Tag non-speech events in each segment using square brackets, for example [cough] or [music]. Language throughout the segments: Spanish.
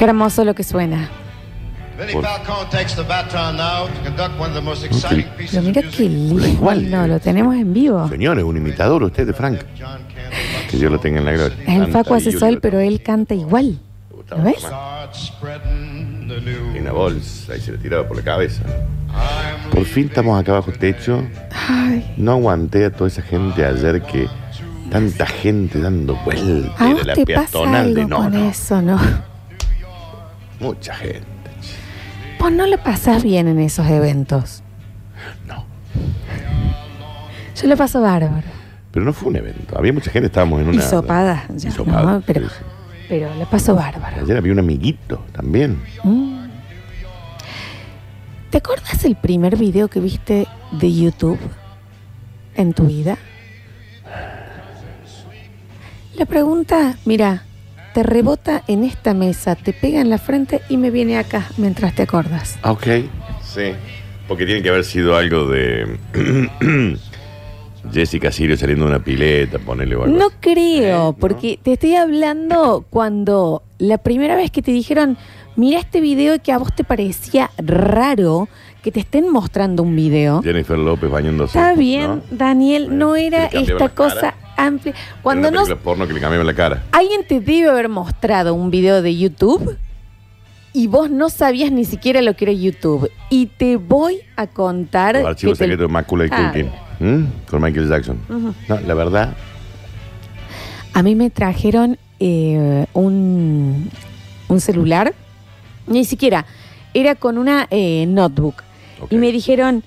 Qué hermoso lo que suena. Por- Pero mira qué lindo. Igual. No, lo tenemos en vivo. Señor, es un imitador usted de Frank. Que yo lo tenga en la gloria. Es el Facu hace sol, pero él canta igual. ¿Lo ves? Y una bolsa y se le tiraba por la cabeza. Por fin estamos acá bajo techo. Ay, No aguanté a toda esa gente ayer que tanta gente dando vueltas a de la te pasa peatonal de algo no, con no. eso, ¿no? Mucha gente. Vos no lo pasás bien en esos eventos. No. Yo lo paso bárbaro. Pero no fue un evento. Había mucha gente, estábamos en una. Hisopada, ya, Hisopada, ¿no? Pero, pero lo paso bárbaro. Ayer había un amiguito también. Mm. ¿Te acuerdas el primer video que viste de YouTube en tu vida? La pregunta, mira, te rebota en esta mesa, te pega en la frente y me viene acá mientras te acordas. Ah, Ok. Sí. Porque tiene que haber sido algo de. [clears throat] Jessica Sirio saliendo de una pileta, ponele o algo No así. creo, porque te estoy hablando cuando la primera vez que te dijeron, mira este video y que a vos te parecía raro que te estén mostrando un video. Jennifer López bañándose. Está bien, ¿no? Daniel, no era esta cosa amplia. Era Cuando una no, película porno que le cambiaban la cara. alguien te debe haber mostrado un video de YouTube y vos no sabías ni siquiera lo que era YouTube. Y te voy a contar. Que te- secretos de Mácula y Ah, Culkin. ¿Mm? Con Michael Jackson. No, la verdad, A mí me trajeron eh, un, un celular, ni siquiera, era con una eh, notebook. Ok. Y me dijeron,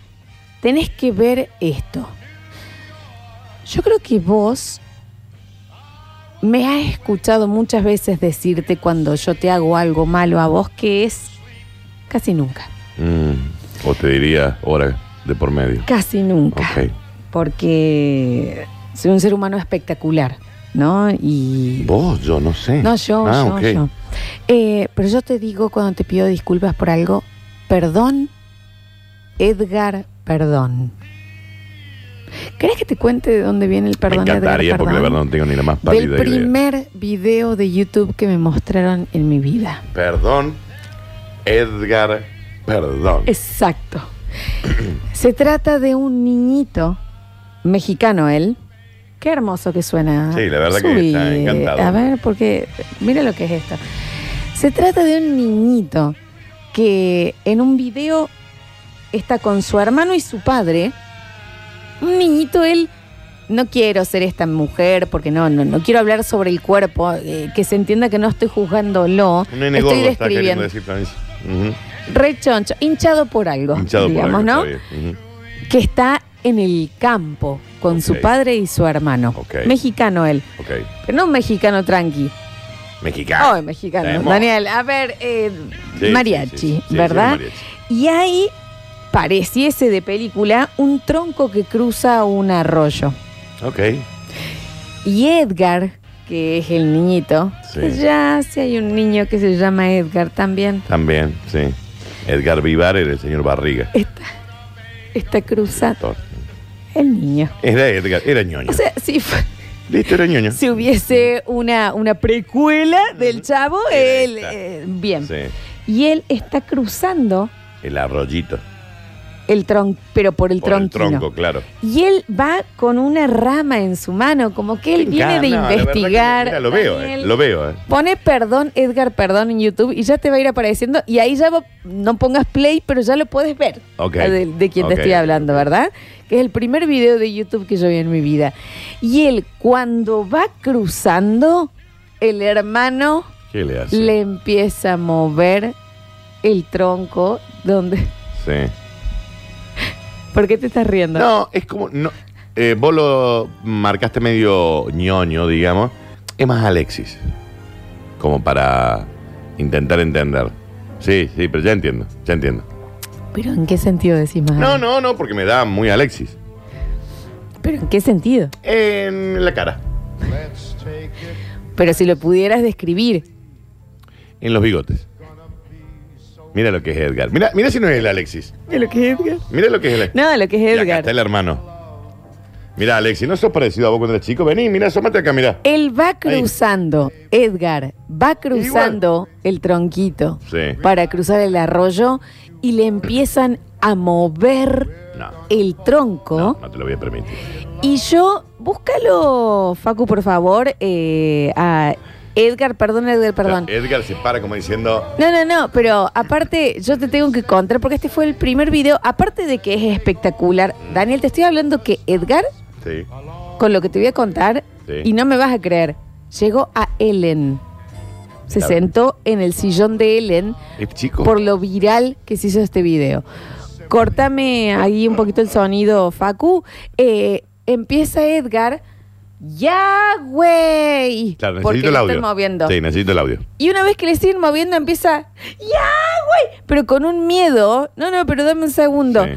tenés que ver esto. Yo creo que vos me has escuchado muchas veces decirte cuando yo te hago algo malo a vos, que es casi nunca. mm, o te diría hora de por medio. Casi nunca. Ok. Porque soy un ser humano espectacular, ¿no? Y Vos, yo no sé. No, yo, Ah, yo, ok. yo. Eh, pero yo te digo cuando te pido disculpas por algo, perdón, Edgar, perdón. ¿Querés que te cuente de dónde viene el perdón Me de encantaría Edgar, porque la verdad no tengo ni la más Del pálida idea. primer video de YouTube que me mostraron en mi vida. Perdón, Edgar, perdón. Exacto. [clears throat] Se trata de un niñito mexicano él. Qué hermoso que suena. Sí, la verdad que Subí, está encantado. A ver, porque mira lo que es esto. Se trata de un niñito que en un video está con su hermano y su padre. Un niñito, él, no quiero ser esta mujer porque no, no, no quiero hablar sobre el cuerpo, eh, que se entienda que no estoy juzgándolo. Un nene estoy gordo está queriendo describiendo. decir Florencia. Ujú. Rechoncho, hinchado por algo, Hinchado por digamos, algo, ¿no? está bien. Ujú. que está en el campo con su Ok. padre y su hermano. Ok. Mexicano él, Ok. pero no un mexicano tranqui. Mexicano. Ay, mexicano. Tenemos. Daniel, a ver, eh, Sí, mariachi, sí, sí, sí, ¿verdad? mariachi. Y ahí pareciese de película un tronco que cruza un arroyo. Ok. Y Edgar, que es el niñito, Sí. que ya si hay un niño que se llama Edgar también, También, sí. Edgar Vivar era el señor Barriga. está, está cruzando Actor. el niño. Era Edgar, era ñoño. O sea, si fue- Listo, era ñoño. si hubiese una, una precuela del chavo, él, eh, bien. Sí. Y él está cruzando El arroyito. El tronco, pero por el Por el tronco, claro. Y él va con una rama en su mano, como que él viene de no, investigar. mira, lo veo, eh, lo veo. eh. Pone perdón, Edgar, perdón en YouTube y ya te va a ir apareciendo. Y ahí ya no pongas play, pero ya lo puedes ver. Ok. De, de quien te estoy hablando. ¿verdad? Que es el primer video de YouTube que yo vi en mi vida. Y él, cuando va cruzando, el hermano ¿Qué le hace? le empieza a mover el tronco donde. Sí. ¿Por qué te estás riendo? No, es como. No, eh, vos lo marcaste medio ñoño, digamos. Es más Alexis. Como para intentar entender. Sí, sí, pero ya entiendo, ya entiendo. ¿Pero en qué sentido decís más? No, no, no, porque me da muy Alexis. ¿Pero en qué sentido? En la cara. Pero si lo pudieras describir. en los bigotes. Mira lo que es Edgar. Mira, mira si no es el Alexis. ¿Qué lo que es Edgar? Mira lo que es el No, lo que es Y acá Edgar. está el hermano. Mira, Alexi, ¿no sos parecido a vos cuando eras chico? Vení, mira, asómate acá, mira. Él va cruzando, Edgar, va cruzando el tronquito Sí. para cruzar el arroyo y le empiezan a mover No. el tronco. No, no te lo voy a permitir. Y yo, búscalo, Facu, por favor, eh, a Edgar, perdón, Edgar, perdón. Edgar se para como diciendo. No, no, no, pero aparte yo te tengo que contar porque este fue el primer video, aparte de que es espectacular. Daniel, te estoy hablando que Edgar, Sí. con lo que te voy a contar, Sí. y no me vas a creer, llegó a Ellen. Se sentó en el sillón de Ellen Este chico. por lo viral que se hizo este video. Córtame ahí un poquito el sonido, Facu. Eh, empieza Edgar. ¡Ya, güey! Claro, Porque necesito el audio. están moviendo. Sí, necesito el audio. Y una vez que le siguen moviendo, empieza. ¡Ya, güey! Pero con un miedo. No, no, pero dame un segundo. Sí.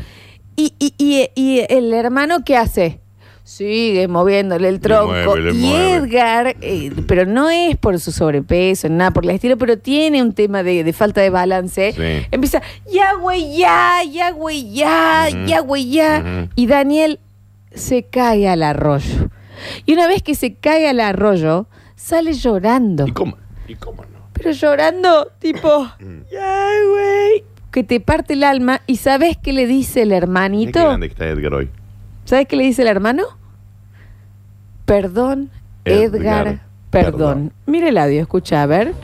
Y, y- y- y el hermano, ¿qué hace? Sigue moviéndole el tronco. mueve, le y mueve. Edgar, eh, pero no es por su sobrepeso, nada por el estilo, pero tiene un tema de, de falta de balance. Sí. Empieza, ya, güey, ya, ya, güey, ya, ya, güey, ya. Y Daniel se cae al arroyo. Y una vez que se cae al arroyo, sale llorando. ¿Y cómo? ¿Y cómo no? Pero llorando, tipo, Mm. ya, güey. Que te parte el alma. ¿Y sabes qué le dice el Mira qué hermanito? grande que está Edgar hoy. ¿Sabes qué le dice el hermano? Perdón, Edgar, Edgar, perdón. perdón. Mira el audio, escucha, a ver.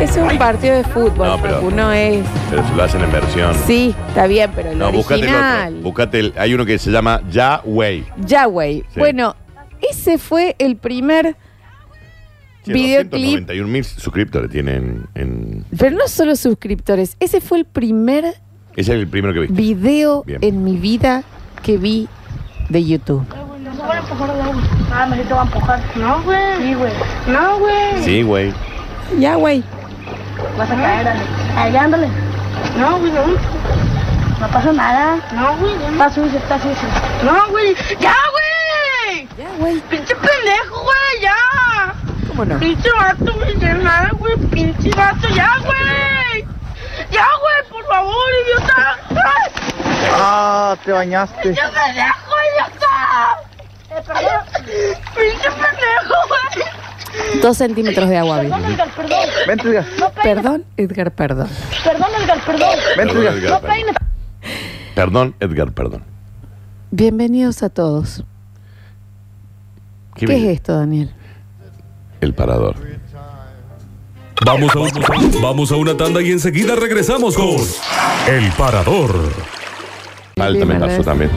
Es un partido de fútbol, No, pero- Facu, no es. Pero se lo hacen en versión. Sí, está bien, pero el No, búscate el original. otro. Búscate el. Hay uno que se llama Ya Way. Ya, güey. Sí. Bueno, ese fue el primer videoclip. 291 mil suscriptores tienen en. Pero no solo suscriptores, ese fue el primer Ese es el primero que viste. video Bien. en mi vida que vi de YouTube. No se van a empujar al agua. Ah, me a empujar. No, güey. Sí, güey. No, güey. Sí, güey. Ya, güey. Vas a caer, dale. Ahí, ándale. No, güey, no. No pasa nada. No, güey. Está sucio, está sucio. No, güey. ¡Ya, güey! Ya, güey. ¡Pinche pendejo, güey! ¡Ya! ¿Cómo no? ¡Pinche vato, güey! ¡Ya nada, güey! ¡Pinche vato! ¡Ya, güey! ¡Ya, güey! ¡Por favor, idiota! ¡Ay! Ah, te bañaste. ¡Pinche pendejo, idiota! Eh. ¡Pinche pendejo, güey! Dos centímetros de agua. Perdón, Edgar, perdón. Vente, Edgar. No peines. Perdón, Edgar, perdón. Perdón, Edgar, perdón. Vente, Perdón, Edgar. Edgar, No perdón. peines. Perdón, Edgar, perdón. Bienvenidos a todos. ¿Qué, es esto, Daniel? El parador. Vamos a, un- vamos a una tanda y enseguida regresamos con El Parador. Falta me también.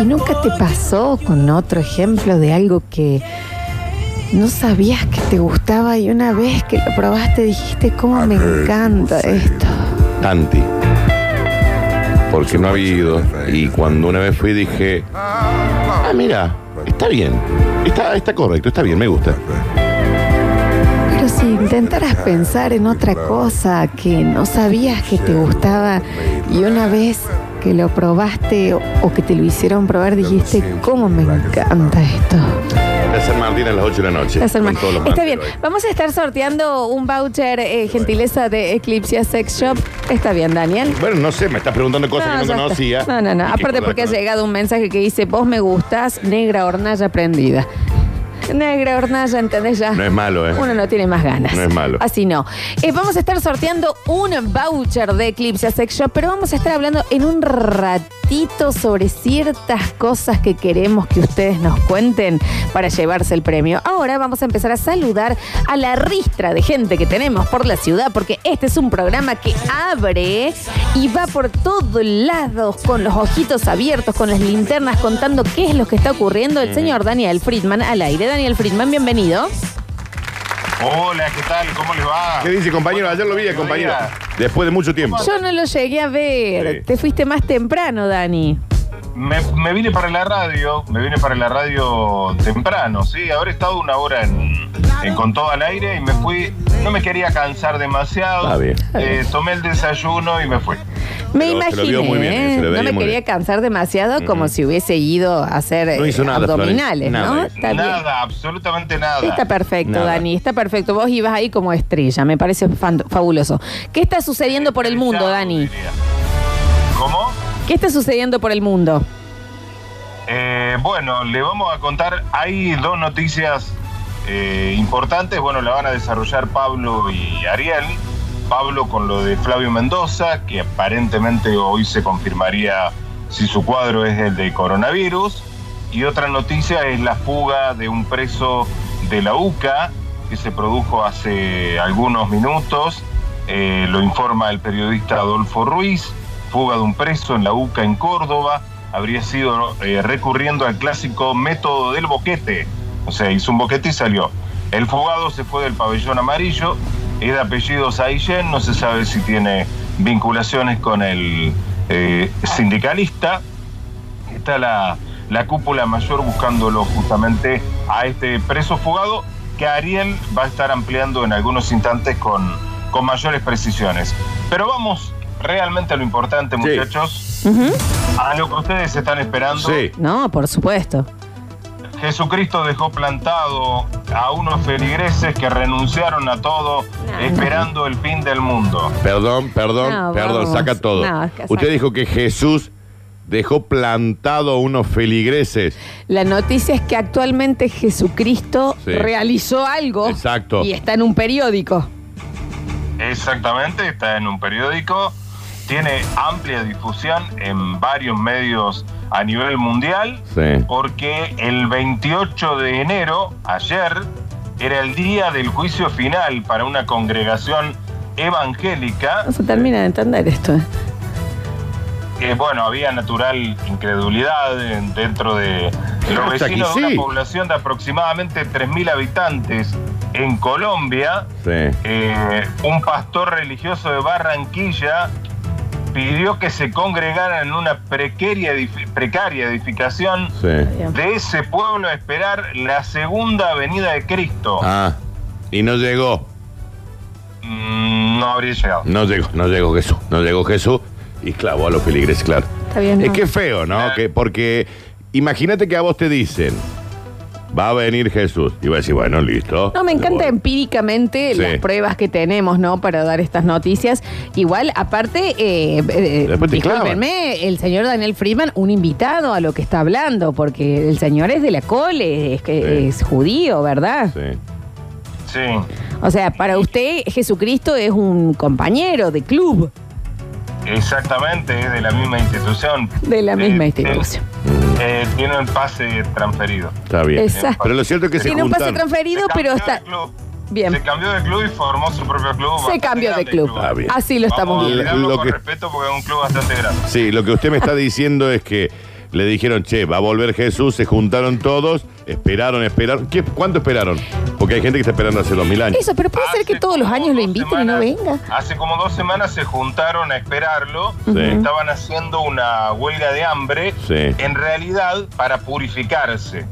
¿Y nunca te pasó con otro ejemplo de algo que no sabías que te gustaba y una vez que lo probaste dijiste, cómo me encanta esto? Tanti. Porque no había ido. Y cuando una vez fui dije, ah, mira, está bien. Está, está correcto, está bien, me gusta. Pero si intentaras pensar en otra cosa que no sabías que te gustaba y una vez que lo probaste o, o que te lo hicieron probar dijiste, cómo me encanta esto. A hacer Martín a las 8 de la noche. Hacer con más. todos los Está bien, manteros vamos a estar sorteando un voucher eh, gentileza de Eclipse Sex Shop. Está bien, Daniel. Bueno, no sé, me estás preguntando cosas que no conocía. No, no, no. Y que Aparte por porque ha llegado un mensaje que dice, vos me gustas, negra hornalla prendida. Negra hornalla, ¿entendés ya? No es malo, ¿eh? Uno no tiene más ganas. No es malo. Así no. Eh, vamos a estar sorteando un voucher de Eclipse Sex Shop, pero vamos a estar hablando en un ratito sobre ciertas cosas que queremos que ustedes nos cuenten para llevarse el premio. Ahora vamos a empezar a saludar a la ristra de gente que tenemos por la ciudad, porque este es un programa que abre y va por todos lados con los ojitos abiertos, con las linternas, contando qué es lo que está ocurriendo. El señor Daniel Friedman al aire. Daniel Friedman, bienvenido. Hola, ¿qué tal? ¿Cómo les va? ¿Qué dice, compañero? Ayer lo vi, compañero. Después de mucho tiempo. Yo no lo llegué a ver. Sí. Te fuiste más temprano, Dani. Me, me vine para la radio, me vine para la radio temprano, sí. Habré estado una hora en, en Con todo al aire y me fui. No me quería cansar demasiado. Está bien. Eh, tomé el desayuno y me fui. Me Pero se imaginé, lo vio muy bien, ¿eh? se lo no veía me muy quería bien. cansar demasiado como si hubiese ido a hacer No hizo eh, nada, abdominales, Florencia, ¿no? nada. Está bien. nada, absolutamente nada. Está perfecto, Nada. Dani, está perfecto. Vos ibas ahí como estrella, me parece fan- fabuloso. ¿Qué está sucediendo por el mundo, Dani? ¿Cómo? ¿Qué está sucediendo por el mundo? Eh, bueno, le vamos a contar, hay dos noticias eh, importantes, bueno, la van a desarrollar Pablo y Ariel. Pablo con lo de Flavio Mendoza, que aparentemente hoy se confirmaría si su cuadro es el de coronavirus. Y otra noticia es la fuga de un preso de la UCA que se produjo hace algunos minutos. Eh, lo informa el periodista Adolfo Ruiz. Fuga de un preso en la UCA en Córdoba. Habría sido eh, recurriendo al clásico método del boquete. O sea, hizo un boquete y salió. El fugado se fue del pabellón amarillo. Es de apellido Saillén. No se sabe si tiene vinculaciones con el eh, sindicalista. Está la, la cúpula mayor buscándolo justamente a este preso fugado que Ariel va a estar ampliando en algunos instantes con, con mayores precisiones. Pero vamos realmente a lo importante, Sí. muchachos, a lo que ustedes están esperando. Sí. No, por supuesto. Jesucristo dejó plantado a unos feligreses que renunciaron a todo No, esperando el fin del mundo. Perdón, perdón, No, perdón, vamos. saca todo. No, es que Usted saca. dijo que Jesús dejó plantado unos feligreses. La noticia es que actualmente Jesucristo Sí. realizó algo Exacto. y está en un periódico. Exactamente, está en un periódico, tiene amplia difusión en varios medios a nivel mundial, Sí. porque el 28 de enero, ayer, era el día del juicio final para una congregación evangélica. No se termina de entender esto. ¿eh? Eh, bueno, había natural incredulidad en- dentro de los vecinos de sí. una población de aproximadamente 3.000 habitantes en Colombia. Sí. Eh, un pastor religioso de Barranquilla pidió que se congregaran en una precaria, precaria edificación Sí. de ese pueblo a esperar la segunda venida de Cristo. Ah, y no llegó. Mm, no habría llegado. No llegó, no llegó Jesús. No llegó Jesús y clavó a los feligreses, claro. Está bien. Es ¿no? que es feo, ¿no? Claro. Que, porque imagínate que a vos te dicen, va a venir Jesús. Y vas a decir, bueno, listo. No, me encanta empíricamente Sí. las pruebas que tenemos, ¿no? Para dar estas noticias. Igual, aparte, eh, eh, Después te discúlpenme, el señor Daniel Friedman, un invitado a lo que está hablando, porque el señor es de la cole, es que Sí. es judío, ¿verdad? Sí. Sí. O sea, para usted, Jesucristo es un compañero de club Exactamente, es de la misma institución. de la misma institución. Eh, tiene un pase transferido. Está bien. Exacto. Pero lo cierto es que se Tiene un pase transferido, Se pero cambió está club. bien. Se cambió de club y formó su propio club. Se bastante cambió de grande club. Está bien. Así lo estamos a viendo. mirarlo Lo con que- respeto porque es un club bastante grande. Sí, lo que usted me está diciendo es que le dijeron, che, va a volver Jesús, se juntaron todos, esperaron, esperaron. ¿Qué, ¿Cuánto esperaron? Porque hay gente que está esperando hace dos mil años. Eso, pero puede ser que Hace todos los como años lo dos inviten y no venga. Hace como dos semanas se juntaron a esperarlo. Sí. Estaban haciendo una huelga de hambre. Sí. En realidad, para purificarse.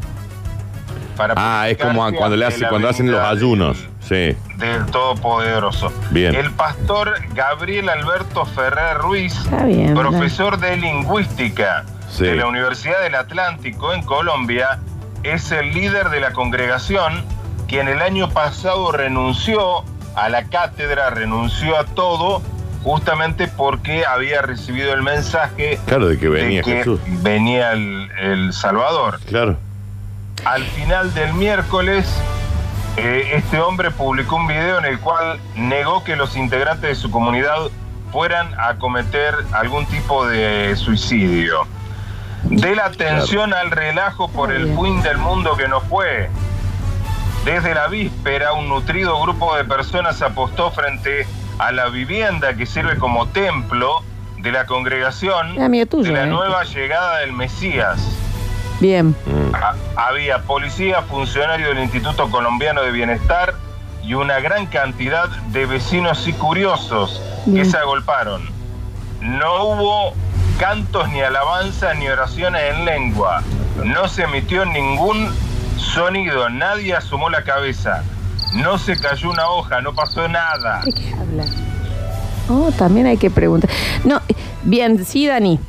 Para Ah, es como purificarse cuando, le ante hace, la cuando hacen los venida ayunos. del- Sí. Del Todopoderoso. Bien. El pastor Gabriel Alberto Ferrer Ruiz, Está bien. profesor de lingüística Sí. de la Universidad del Atlántico en Colombia, es el líder de la congregación quien el año pasado renunció a la cátedra, renunció a todo, justamente porque había recibido el mensaje Claro, de que venía de que Jesús. venía el, el Salvador. Claro. Al final del miércoles, eh, este hombre publicó un video en el cual negó que los integrantes de su comunidad fueran a cometer algún tipo de suicidio. De la atención al relajo por el fin del mundo que no fue. Desde la víspera, un nutrido grupo de personas apostó frente a la vivienda que sirve como templo de la congregación tuyo, de la ¿eh? nueva llegada del Mesías. Bien. Mm. Ha- había policía, funcionarios del Instituto Colombiano de Bienestar y una gran cantidad de vecinos y curiosos que se agolparon. No hubo cantos ni alabanzas ni oraciones en lengua. No se emitió ningún sonido, nadie asomó la cabeza. No se cayó una hoja, no pasó nada. ¿De qué habla? Oh, también hay que preguntar. No, bien, sí, Dani.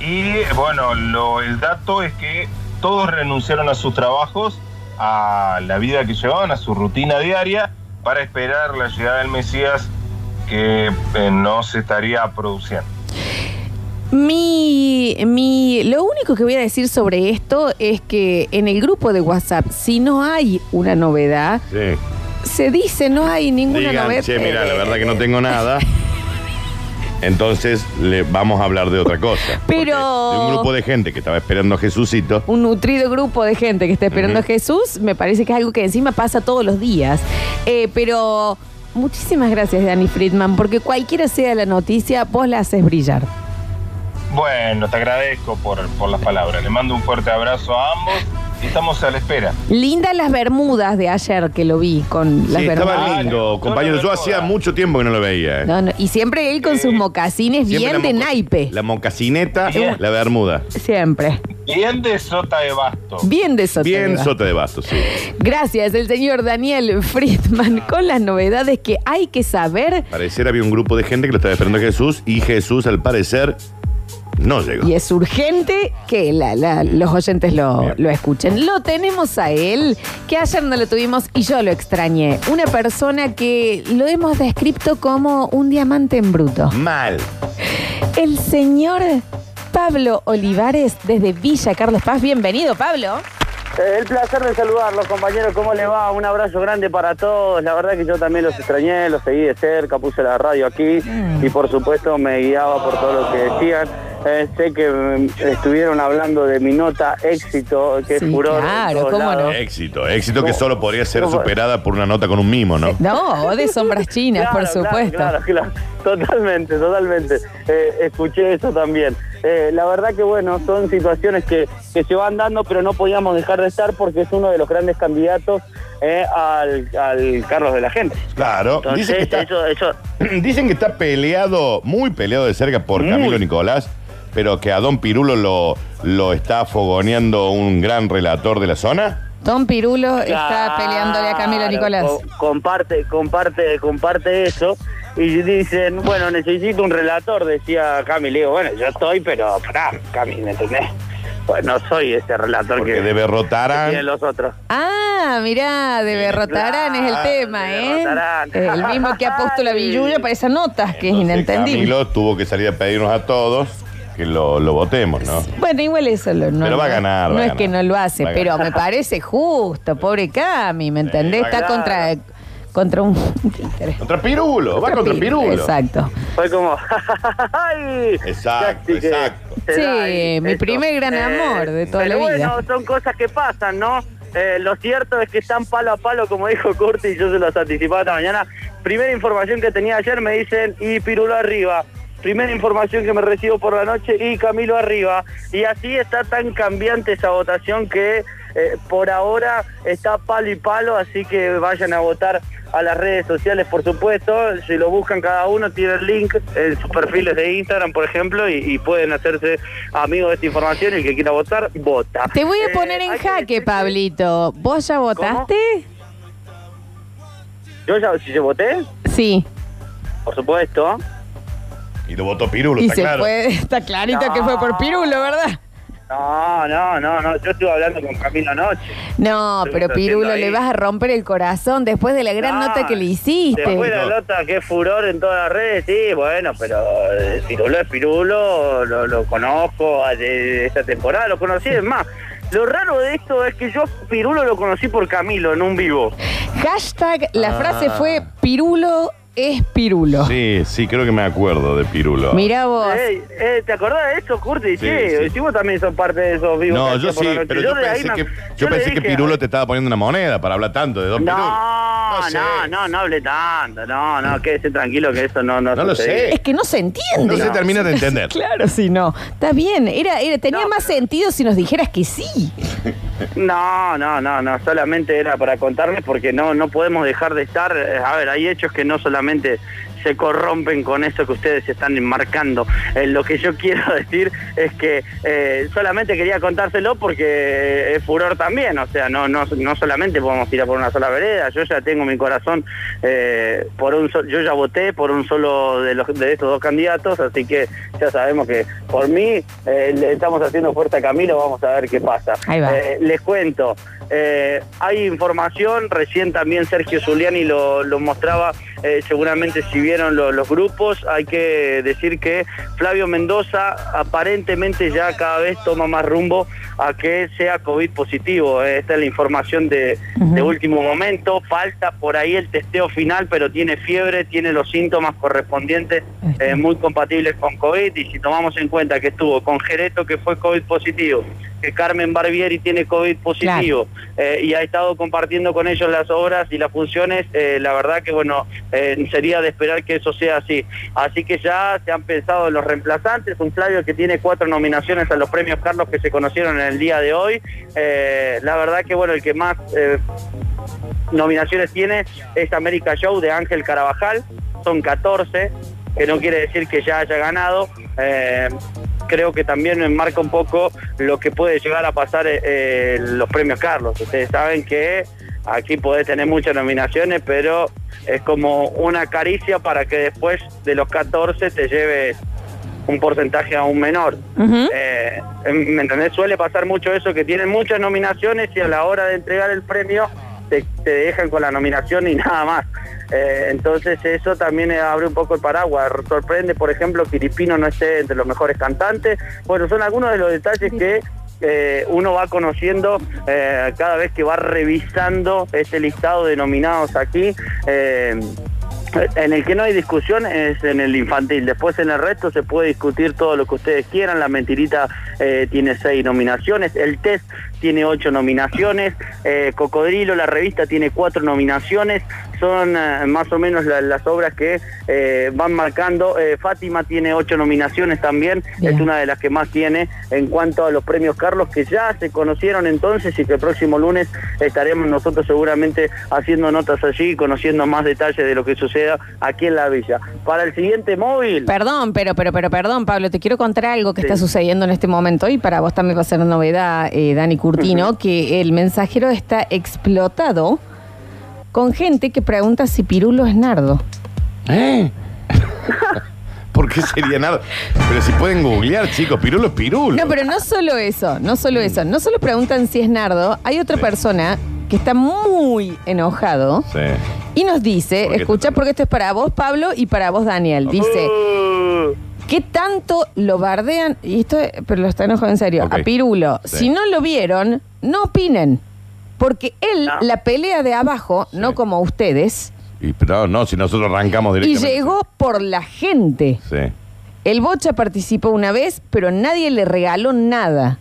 Y bueno, lo- el dato es que todos renunciaron a sus trabajos, a la vida que llevaban, a su rutina diaria, para esperar la llegada del Mesías que eh, no se estaría produciendo. Mi, mi, lo único que voy a decir sobre esto es que en el grupo de WhatsApp, si no hay una novedad, Sí. se dice no hay ninguna Digan, novedad. che, mira, la verdad que no tengo nada. [laughs] Entonces le vamos a hablar de otra cosa. Pero- De un grupo de gente que estaba esperando a Jesucito. Un nutrido grupo de gente que está esperando a Jesús, me parece que es algo que encima pasa todos los días. Eh, pero muchísimas gracias, Dani Friedman, porque cualquiera sea la noticia, vos la haces brillar. Bueno, te agradezco por, por las palabras. Le mando un fuerte abrazo a ambos y estamos a la espera. Lindas las bermudas de ayer que lo vi con las Sí, bermudas. estaba lindo, compañero. Yo hacía mucho tiempo que no lo veía. eh. No, no, Y siempre él con sus mocasines Siempre bien la de moca- naipe. La mocacineta, Bien. la bermuda. Siempre. Bien de sota de basto. Bien de eso. te Bien sota de bastos, sí. Gracias, el señor Daniel Friedman, con las novedades que hay que saber. Parecer había un grupo de gente que lo estaba esperando a Jesús y Jesús, al parecer, no llegó. Y es urgente que la- la- los oyentes lo, Bien. lo escuchen. Lo tenemos a él, que ayer no lo tuvimos y yo lo extrañé. Una persona que lo hemos descrito como un diamante en bruto. Mal. El señor Pablo Olivares desde Villa Carlos Paz. Bienvenido, Pablo. Eh, el placer de saludarlos, compañeros. ¿Cómo les va? Un abrazo grande para todos. La verdad que yo también los extrañé, los seguí de cerca, puse la radio aquí y por supuesto me guiaba por todo lo que decían. Eh, sé que mm, estuvieron hablando de mi nota éxito, que Sí, es furor. en claro, todos cómo no. lados. Éxito, éxito que solo podría ser superada por una nota con un mimo, ¿no? No, de sombras chinas, por Claro, claro, supuesto. Claro, claro, totalmente, totalmente. Eh, escuché eso también. Eh, la verdad que bueno, son situaciones que, que se van dando, pero no podíamos dejar de estar porque es uno de los grandes candidatos eh, al, al Carlos de la Gente. Claro. Entonces, Dicen que, está, eso, eso, [clears throat] dicen que está peleado, muy peleado de cerca por Muy. Camilo Nicolás, pero que a Don Pirulo lo, lo está fogoneando un gran relator de la zona. Don Pirulo está Claro, peleándole a Camilo Nicolás. co- comparte, comparte, comparte eso. Y dicen, bueno, necesito un relator, decía Cami. Le digo, bueno, yo estoy, pero pará, Cami, ¿me entendés? Pues no soy ese relator Porque que, de que Berrotarán. tienen los otros. Ah, mirá, de Berrotarán es el claro, tema, de ¿eh? Berrotarán. El mismo que ha puesto la [laughs] billulla para esas notas, que es Entonces, inentendible. Camilo tuvo que salir a pedirnos a todos que lo, lo votemos, ¿no? Bueno, igual eso lo, no. Pero va a ganar, No es que no lo hace, Va a pero me parece justo, pobre Cami, ¿me entendés? va a Está ganar. contra, contra un [laughs] títere. Contra Pirulo, va contra Pirulo. Exacto. Fue como, [laughs] ¡ay! Exacto, Casi que exacto. se Sí, ahí mi primer gran amor de toda pero la vida. Bueno, son cosas que pasan, ¿no? Eh, lo cierto es que están palo a palo, como dijo Curti, y yo se los anticipaba esta mañana. Primera información que tenía ayer me dicen, y Pirulo arriba. Primera información que me recibo por la noche, y Camilo arriba. Y así está tan cambiante esa votación que eh, por ahora está palo y palo, así que vayan a votar a las redes sociales, por supuesto. Si lo buscan cada uno, tiene el link en sus perfiles de Instagram, por ejemplo, y, y pueden hacerse amigos de esta información. Y el que quiera votar, vota. Te voy a Eh, poner en jaque, que Pablito. ¿Vos ya votaste? Yo ya, si yo voté, Sí. por supuesto. Y lo votó Pirulo, Y está se claro. fue, [laughs] está clarito que fue por Pirulo, ¿verdad? No, no, no, no. Yo estuve hablando con Camilo anoche. No, Estoy pero Pirulo, haciendo le ahí. vas a romper el corazón después de la gran No, nota que le hiciste. Después la nota que es furor en todas las redes, sí, bueno, pero eh, Pirulo es Pirulo, lo, lo conozco de, de esta temporada, lo conocí, es más. Lo raro de esto es que yo Pirulo lo conocí por Camilo en un vivo. Hashtag, la Ah. frase fue Pirulo es Pirulo. Sí, sí, creo que me acuerdo de Pirulo. Mira vos. Ey, eh, ¿Te acordás de eso, Curti? Sí, Sí, sí. también sos parte de esos vivos. No, que yo sí, la noche. pero yo, pensé que, yo le pensé que dije, Pirulo te estaba poniendo una moneda para hablar tanto de Don Pirulo. No, No sé. no, no, no hable tanto, no, no, quédese tranquilo que eso no, no No lo sucede. sé. Es que no se entiende. No se termina de [laughs] entender. Claro, si no. Está bien. Era, era, tenía No, más sentido si nos dijeras que sí. [laughs] No, no, no, no, solamente era para contarles porque no, no podemos dejar de estar, eh, a ver, hay hechos que no solamente se corrompen con eso que ustedes están enmarcando. Eh, lo que yo quiero [laughs] decir es que eh, solamente quería contárselo porque es furor también, o sea, no, no, no solamente podemos tirar por una sola vereda, yo ya tengo mi corazón eh, por un so- yo ya voté por un solo de los de estos dos candidatos, así que ya sabemos que por mí eh, le estamos haciendo fuerza a Camilo, vamos a ver qué pasa. Eh, les cuento, eh, hay información, recién también Sergio Zuliani lo, lo mostraba, eh, seguramente si vieron lo- los grupos, hay que decir que Flavio Mendoza aparentemente ya cada vez toma más rumbo a que sea COVID positivo. Esta es la información de, de último momento. Falta por ahí el testeo final, pero tiene fiebre, tiene los síntomas correspondientes eh, muy compatibles con COVID. Y si tomamos en cuenta que estuvo con Gereto, que fue COVID positivo, que Carmen Barbieri tiene COVID positivo, eh, y ha estado compartiendo con ellos las obras y las funciones, eh, la verdad que bueno, eh, sería de esperar que eso sea así. Así que ya se han pensado en los reemplazantes, un Flavio que tiene cuatro nominaciones a los premios Carlos que se conocieron en el día de hoy. La verdad que bueno, el que más nominaciones tiene es América Show de Ángel Carabajal, son 14, que no quiere decir que ya haya ganado. Eh, creo que también enmarca un poco lo que puede llegar a pasar eh, eh, los premios Carlos. Ustedes saben que aquí podés tener muchas nominaciones, pero es como una caricia para que después de los 14 te lleves un porcentaje aún menor. Eh, ¿Me entendés? Suele pasar mucho eso, que tienen muchas nominaciones y a la hora de entregar el premio te, te dejan con la nominación y nada más. Eh, entonces eso también eh, abre un poco el paraguas. Sorprende, por ejemplo, que Iripino no esté entre los mejores cantantes. Bueno, son algunos de los detalles que eh, uno va conociendo cada vez que va revisando este listado de nominados aquí. En el que no hay discusión es en el infantil. Después en el resto se puede discutir todo lo que ustedes quieran. La mentirita tiene seis nominaciones. El test tiene ocho nominaciones. Eh, Cocodrilo, la revista, tiene cuatro nominaciones. Son eh, más o menos la- las obras que eh, van marcando. Fátima tiene ocho nominaciones también. Bien. Es una de las que más tiene en cuanto a los premios Carlos, que ya se conocieron entonces y que el próximo lunes estaremos nosotros seguramente haciendo notas allí y conociendo más detalles de lo que suceda aquí en la villa. Para el siguiente móvil. Perdón, pero, pero, pero, perdón, Pablo, te quiero contar algo que Sí. está sucediendo en este momento y para vos también va a ser novedad, Dani Curtino, que el mensajero está explotado con gente que pregunta si Pirulo es nardo. ¿Eh? [laughs] ¿Por qué sería nada? Pero si pueden googlear, chicos, pirulo es pirulo. No, pero no solo eso, no solo eso, no solo preguntan si es nardo, hay otra Sí. persona que está muy enojado Sí. y nos dice, ¿Por qué escucha porque esto es para vos, Pablo, y para vos, Daniel, dice... ¿Qué tanto lo bardean? Y esto, pero lo está enojado en serio. Ok. A Pirulo. Sí. Si no lo vieron, no opinen. Porque él No. la pelea de abajo, no como ustedes, Y, pero no, si nosotros arrancamos y directamente. llegó por la gente. Sí. El Bocha participó una vez, pero nadie le regaló nada.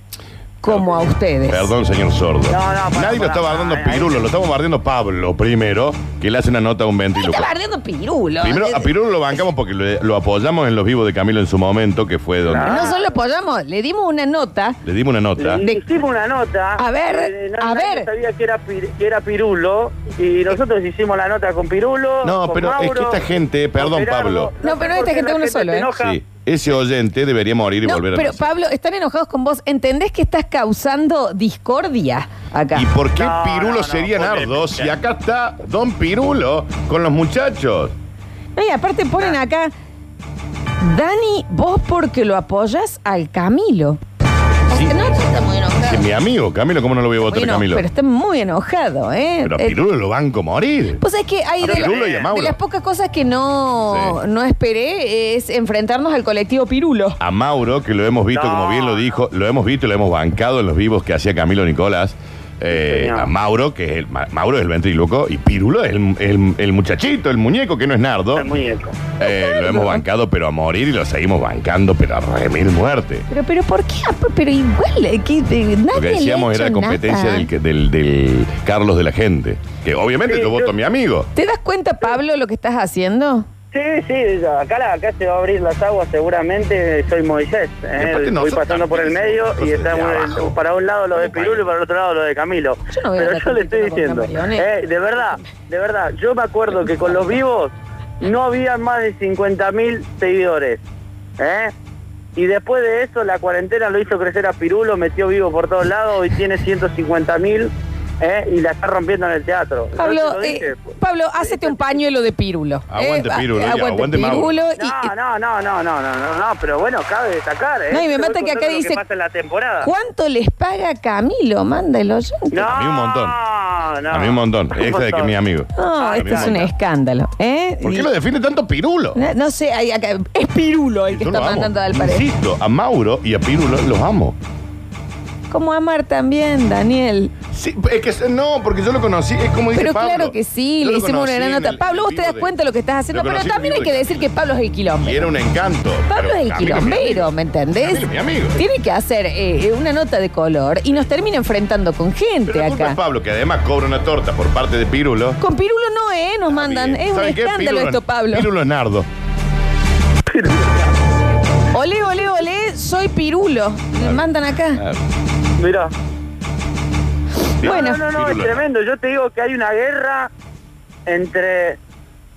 Como a ustedes. Perdón, señor sordo. No, no, pará, Nadie lo está bardeando pará, Pirulo, ahí- lo estamos bardeando Pablo primero, que le hace una nota a un ¿Qué está ventríloco. bardeando Pirulo? Primero, Eh, a Pirulo lo bancamos porque lo, lo apoyamos en los vivos de Camilo en su momento, que fue donde No solo apoyamos, le dimos una nota. le dimos una nota. Le hicimos una nota. A ver, eh, a ver. sabía que era, Pir- que era Pirulo. Y nosotros hicimos la nota con Pirulo. No, con pero es que esta gente- perdón. Pablo. No, pero esta gente la uno solo, ¿eh? enoja. Sí, ese oyente debería morir y No, volver a pero nacer. Pablo, están enojados con vos. ¿Entendés que estás causando discordia acá? ¿Y por qué No, Pirulo no, no, sería. Nardo si acá está Don Pirulo con los muchachos? No, y aparte ponen acá, Dani, vos porque lo apoyas al Camilo. Sí. No, está muy enojado. Que mi amigo Camilo, ¿cómo no lo voy a votar Camilo? Pero está muy enojado, ¿eh? Pero a Eh, Pirulo lo banco morir. Pues es que hay A de, Pirulo y a Mauro. de las pocas cosas que no, Sí. no esperé es enfrentarnos al colectivo Pirulo. A Mauro, que lo hemos visto, No, como bien lo dijo, lo hemos visto y lo hemos bancado en los vivos que hacía Camilo Nicolás. Eh, a Mauro, que es el, Ma- Mauro es el ventríloco, y Pirulo es el, el- el muchachito, el muñeco, que no es Nardo. El muñeco. Eh, lo hemos bancado, pero a morir y lo seguimos bancando, pero a remil muerte. Pero, pero ¿por qué? Pero igual, eh, que eh, nadie Lo que decíamos le ha era hecho competencia nada. del, que- del, del Carlos de la gente. Que obviamente Sí, yo voto yo- a mi amigo. ¿Te das cuenta, Pablo, lo que estás haciendo? Sí, sí, acá, la- acá se va a abrir las aguas seguramente, soy Moisés. ¿eh? Voy pasando por el medio y está para un lado lo de Pirulo y para el otro lado lo de Camilo. Yo no Pero yo le estoy diciendo, eh, de verdad, de verdad, yo me acuerdo que con los vivos no había más de 50 mil seguidores. ¿eh? Y después de eso la cuarentena lo hizo crecer a Pirulo, metió vivo por todos lados y tiene 150 mil. ¿Eh? y la está rompiendo en el teatro. Yo Pablo, eh, Pablo, hacete un pañuelo de pirulo. Aguante Eh, va- pirulo, ya, aguante aguante Mauro. pirulo y- No, no, no, no, no, no, no, pero bueno, cabe destacar, ¿eh? No, y me mata que acá dice- pasa en la temporada. ¿Cuánto les paga Camilo? Manda el oyente. No, A mí un montón. No, A mí un montón. Extra de que es mi amigo. No, A mí esto un es un escándalo. ¿eh? ¿Por qué lo define tanto Pirulo? no, no sé, hay acá- es Pirulo el que Yo está mandando al pared. Insisto, a Mauro y a Pirulo los amo. Como amar también, Daniel. Sí, es que no, porque yo lo conocí, es como dice Pero Pablo. claro que sí, Yo le lo hicimos conocí una en nota. el- Pablo, vos te das cuenta de lo que estás haciendo, lo pero conocí en también hay que de- decir que Pablo es el Y quilombero. era un encanto. Pablo pero es el Camilo quilombero. ¿me entendés? Camilo es mi amigo. Tiene que hacer eh, una nota de color y nos termina enfrentando con gente Pero la culpa es acá. Pablo, que además cobra una torta por parte de Pirulo. Con Pirulo no, ¿eh? Nos mandan. Bien. Es un ¿Saben qué? escándalo Pirulo- esto, Pablo. Pirulo es nardo. Ole, ole, ole, soy Pirulo. Me mandan acá. Mirá. Bueno. no, no, no, es tremendo. Yo te digo que hay una guerra entre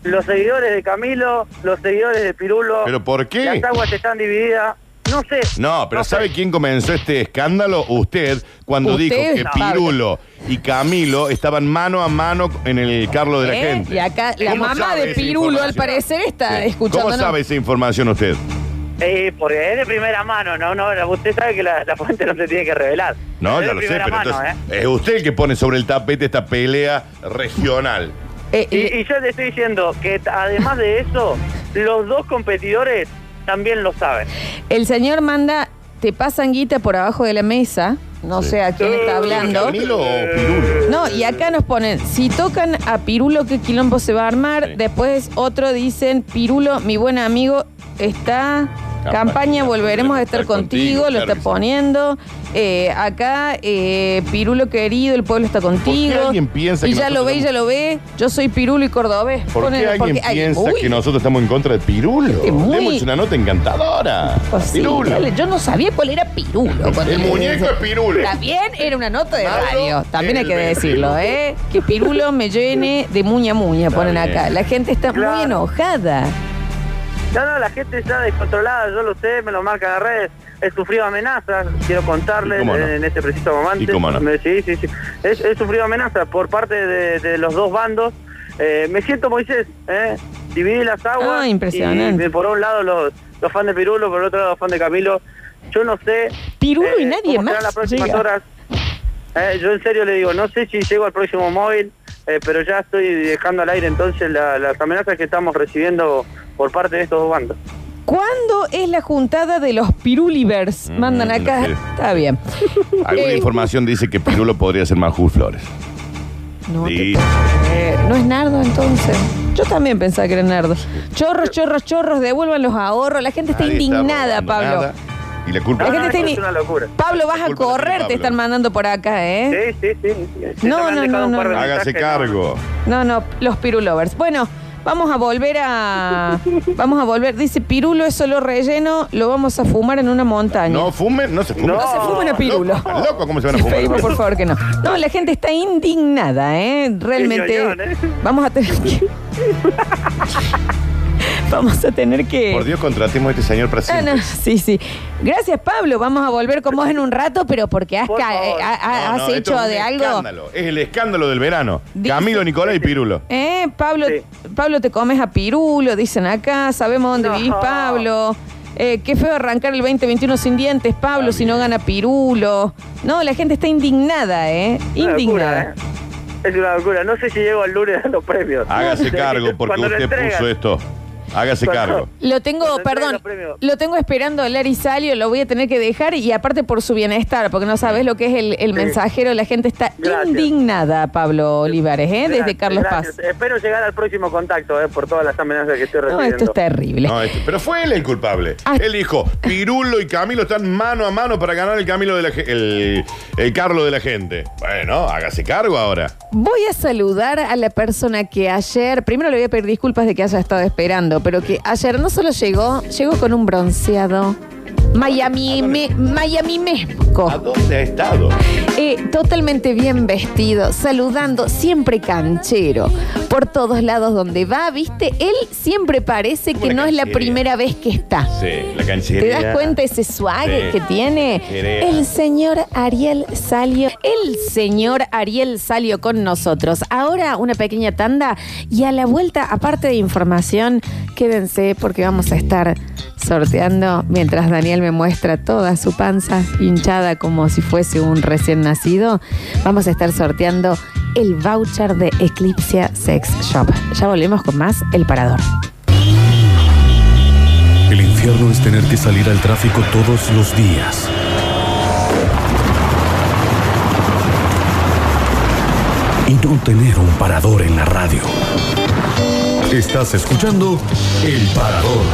los seguidores de Camilo, los seguidores de Pirulo. ¿Pero por qué? Las aguas están divididas. No sé. No, pero sé. ¿sabe quién comenzó este escándalo? Usted, cuando Usted, dijo que. Pirulo y Camilo estaban mano a mano en el Carlo de la ¿Eh? gente. Y acá la ¿Cómo mamá de Pirulo, al parecer, está Sí. escuchando. ¿Cómo sabe esa información usted? Eh, porque es de primera mano, no, no, usted sabe que la, la fuente no se tiene que revelar. No, Es ya lo sé, pero mano, entonces ¿eh? es usted el que pone sobre el tapete esta pelea regional. Eh, Y, eh, y yo le estoy diciendo que además de eso, los dos competidores también lo saben. el señor manda, te pasan guita por abajo de la mesa. No Sí. sé a quién está hablando. ¿Camilo o Pirulo? No, y acá nos ponen, si tocan a Pirulo, ¿qué quilombo se va a armar? Sí. Después otro dicen, Pirulo, mi buen amigo, está... Campaña, Campaña, volveremos a estar contigo, lo está poniendo. Eh, acá, eh, Pirulo querido, el pueblo está contigo. alguien piensa y que ya lo ve, y ya lo ve. Yo soy Pirulo y cordobés. ¿Por Ponen- qué alguien porque- piensa uy, que nosotros estamos en contra de Pirulo? Este muy- hemos hecho una nota encantadora. pues sí, Pirulo. dale, yo no sabía cuál era Pirulo. El muñeco es Pirulo. Está bien, era una nota de radio. También hay es que decirlo. ¿eh? Que Pirulo me llene de muña muña, ponen acá. La gente está muy enojada. No, no, la gente está descontrolada, yo lo sé, me lo marca la red. He sufrido amenazas, quiero contarles en este preciso momento. ¿Y cómo no? Me- sí, sí, sí. He, he sufrido amenazas por parte de, de los dos bandos. Eh, me siento Moisés, ¿eh? Dividí las aguas. Ah, impresionante. Y, por un lado los, los fans de Pirulo, por el otro lado los fans de Camilo. Yo no sé. Pirulo y eh, nadie cómo más las próximas llega. horas. Eh, yo en serio le digo, no sé si llego al próximo móvil, eh, pero ya estoy dejando al aire entonces la- las amenazas que estamos recibiendo por parte de estos dos bandos. ¿Cuándo es la juntada de los Pirulivers? Mm, Mandan acá. sí. Está bien. [laughs] Alguna Eh, información dice que Pirulo podría ser Marjul Flores. No, Sí. creer. no es Nardo entonces. Yo también pensaba que era Nardo. Chorros, chorros, chorros, devuelvan los ahorros. La gente está Nadie indignada, Pablo. nada. Y la culpa No, gente no, ini- es una locura. Pablo, vas a correr, te están mandando por acá, ¿eh? Sí, sí, sí. sí. No, no, no, no. Hágase cargo. No, no, los pirulovers. Bueno, vamos a volver a. Vamos a volver. Dice Pirulo es solo relleno, lo vamos a fumar en una montaña. No fumen, no se fumen. No. No se fumen a Pirulo. Loco, loco, ¿cómo se van a fumar? pedimos, por favor que no. No, la gente está indignada, ¿eh? Realmente. ¿eh? Vamos a tener que. [laughs] [laughs] Vamos a tener que. Por Dios, contratemos a este señor para Ah, siempre. no, sí, sí. Gracias, Pablo. Vamos a volver con vos en un rato, pero porque has, Por ca- favor. eh, ha- ha- No, has no, esto hecho es un de algo. escándalo. Es el escándalo del verano. Dice- Camilo, Nicolás y Pirulo. Eh, Pablo, Sí. Pablo, te comes a Pirulo, dicen acá, sabemos dónde No. vivís, Pablo. Eh, qué feo arrancar el 2021 sin dientes, Pablo, si no gana Pirulo. No, la gente está indignada, ¿eh? Una Indignada. locura, ¿eh? Es una locura. No sé si llego al lunes a los premios. Hágase cargo porque Cuando lo usted entregan. puso esto. Hágase cargo. Lo tengo, perdón, lo tengo esperando a Larry Salio, lo voy a tener que dejar y aparte por su bienestar, porque no sabes lo que es el, el Sí. mensajero, la gente está Gracias. indignada, Pablo Olivares, ¿eh? Desde Carlos gracias. Paz. Espero llegar al próximo contacto, ¿eh? Por todas las amenazas que estoy No, recibiendo. esto es terrible. No, este- pero fue él el culpable. Ah. Él dijo, Pirulo y Camilo están mano a mano para ganar el Camilo de la el, el Carlo de la gente. Bueno, hágase cargo ahora. Voy a saludar a la persona que ayer, primero le voy a pedir disculpas de que haya estado esperando, pero que ayer no solo llegó, llegó con un bronceado Miami, me, Miami Mesco. ¿A dónde ha estado? eh, totalmente bien vestido, saludando, siempre canchero. Por todos lados donde va, ¿viste? Él siempre parece que no es la primera vez que está. Sí, la ¿Te canchería. das cuenta ese swag Sí. que tiene? El señor Ariel Salio. El señor Ariel Salio con nosotros. Ahora una pequeña tanda y a la vuelta, aparte de información, quédense porque vamos a estar sorteando mientras Daniel me muestra toda su panza hinchada como si fuese un recién nacido. Vamos a estar sorteando el voucher de Eclipse Sex Shop. Ya volvemos con más El Parador. El infierno es tener que salir al tráfico todos los días. Y no tener un parador en la radio. Estás escuchando El Parador.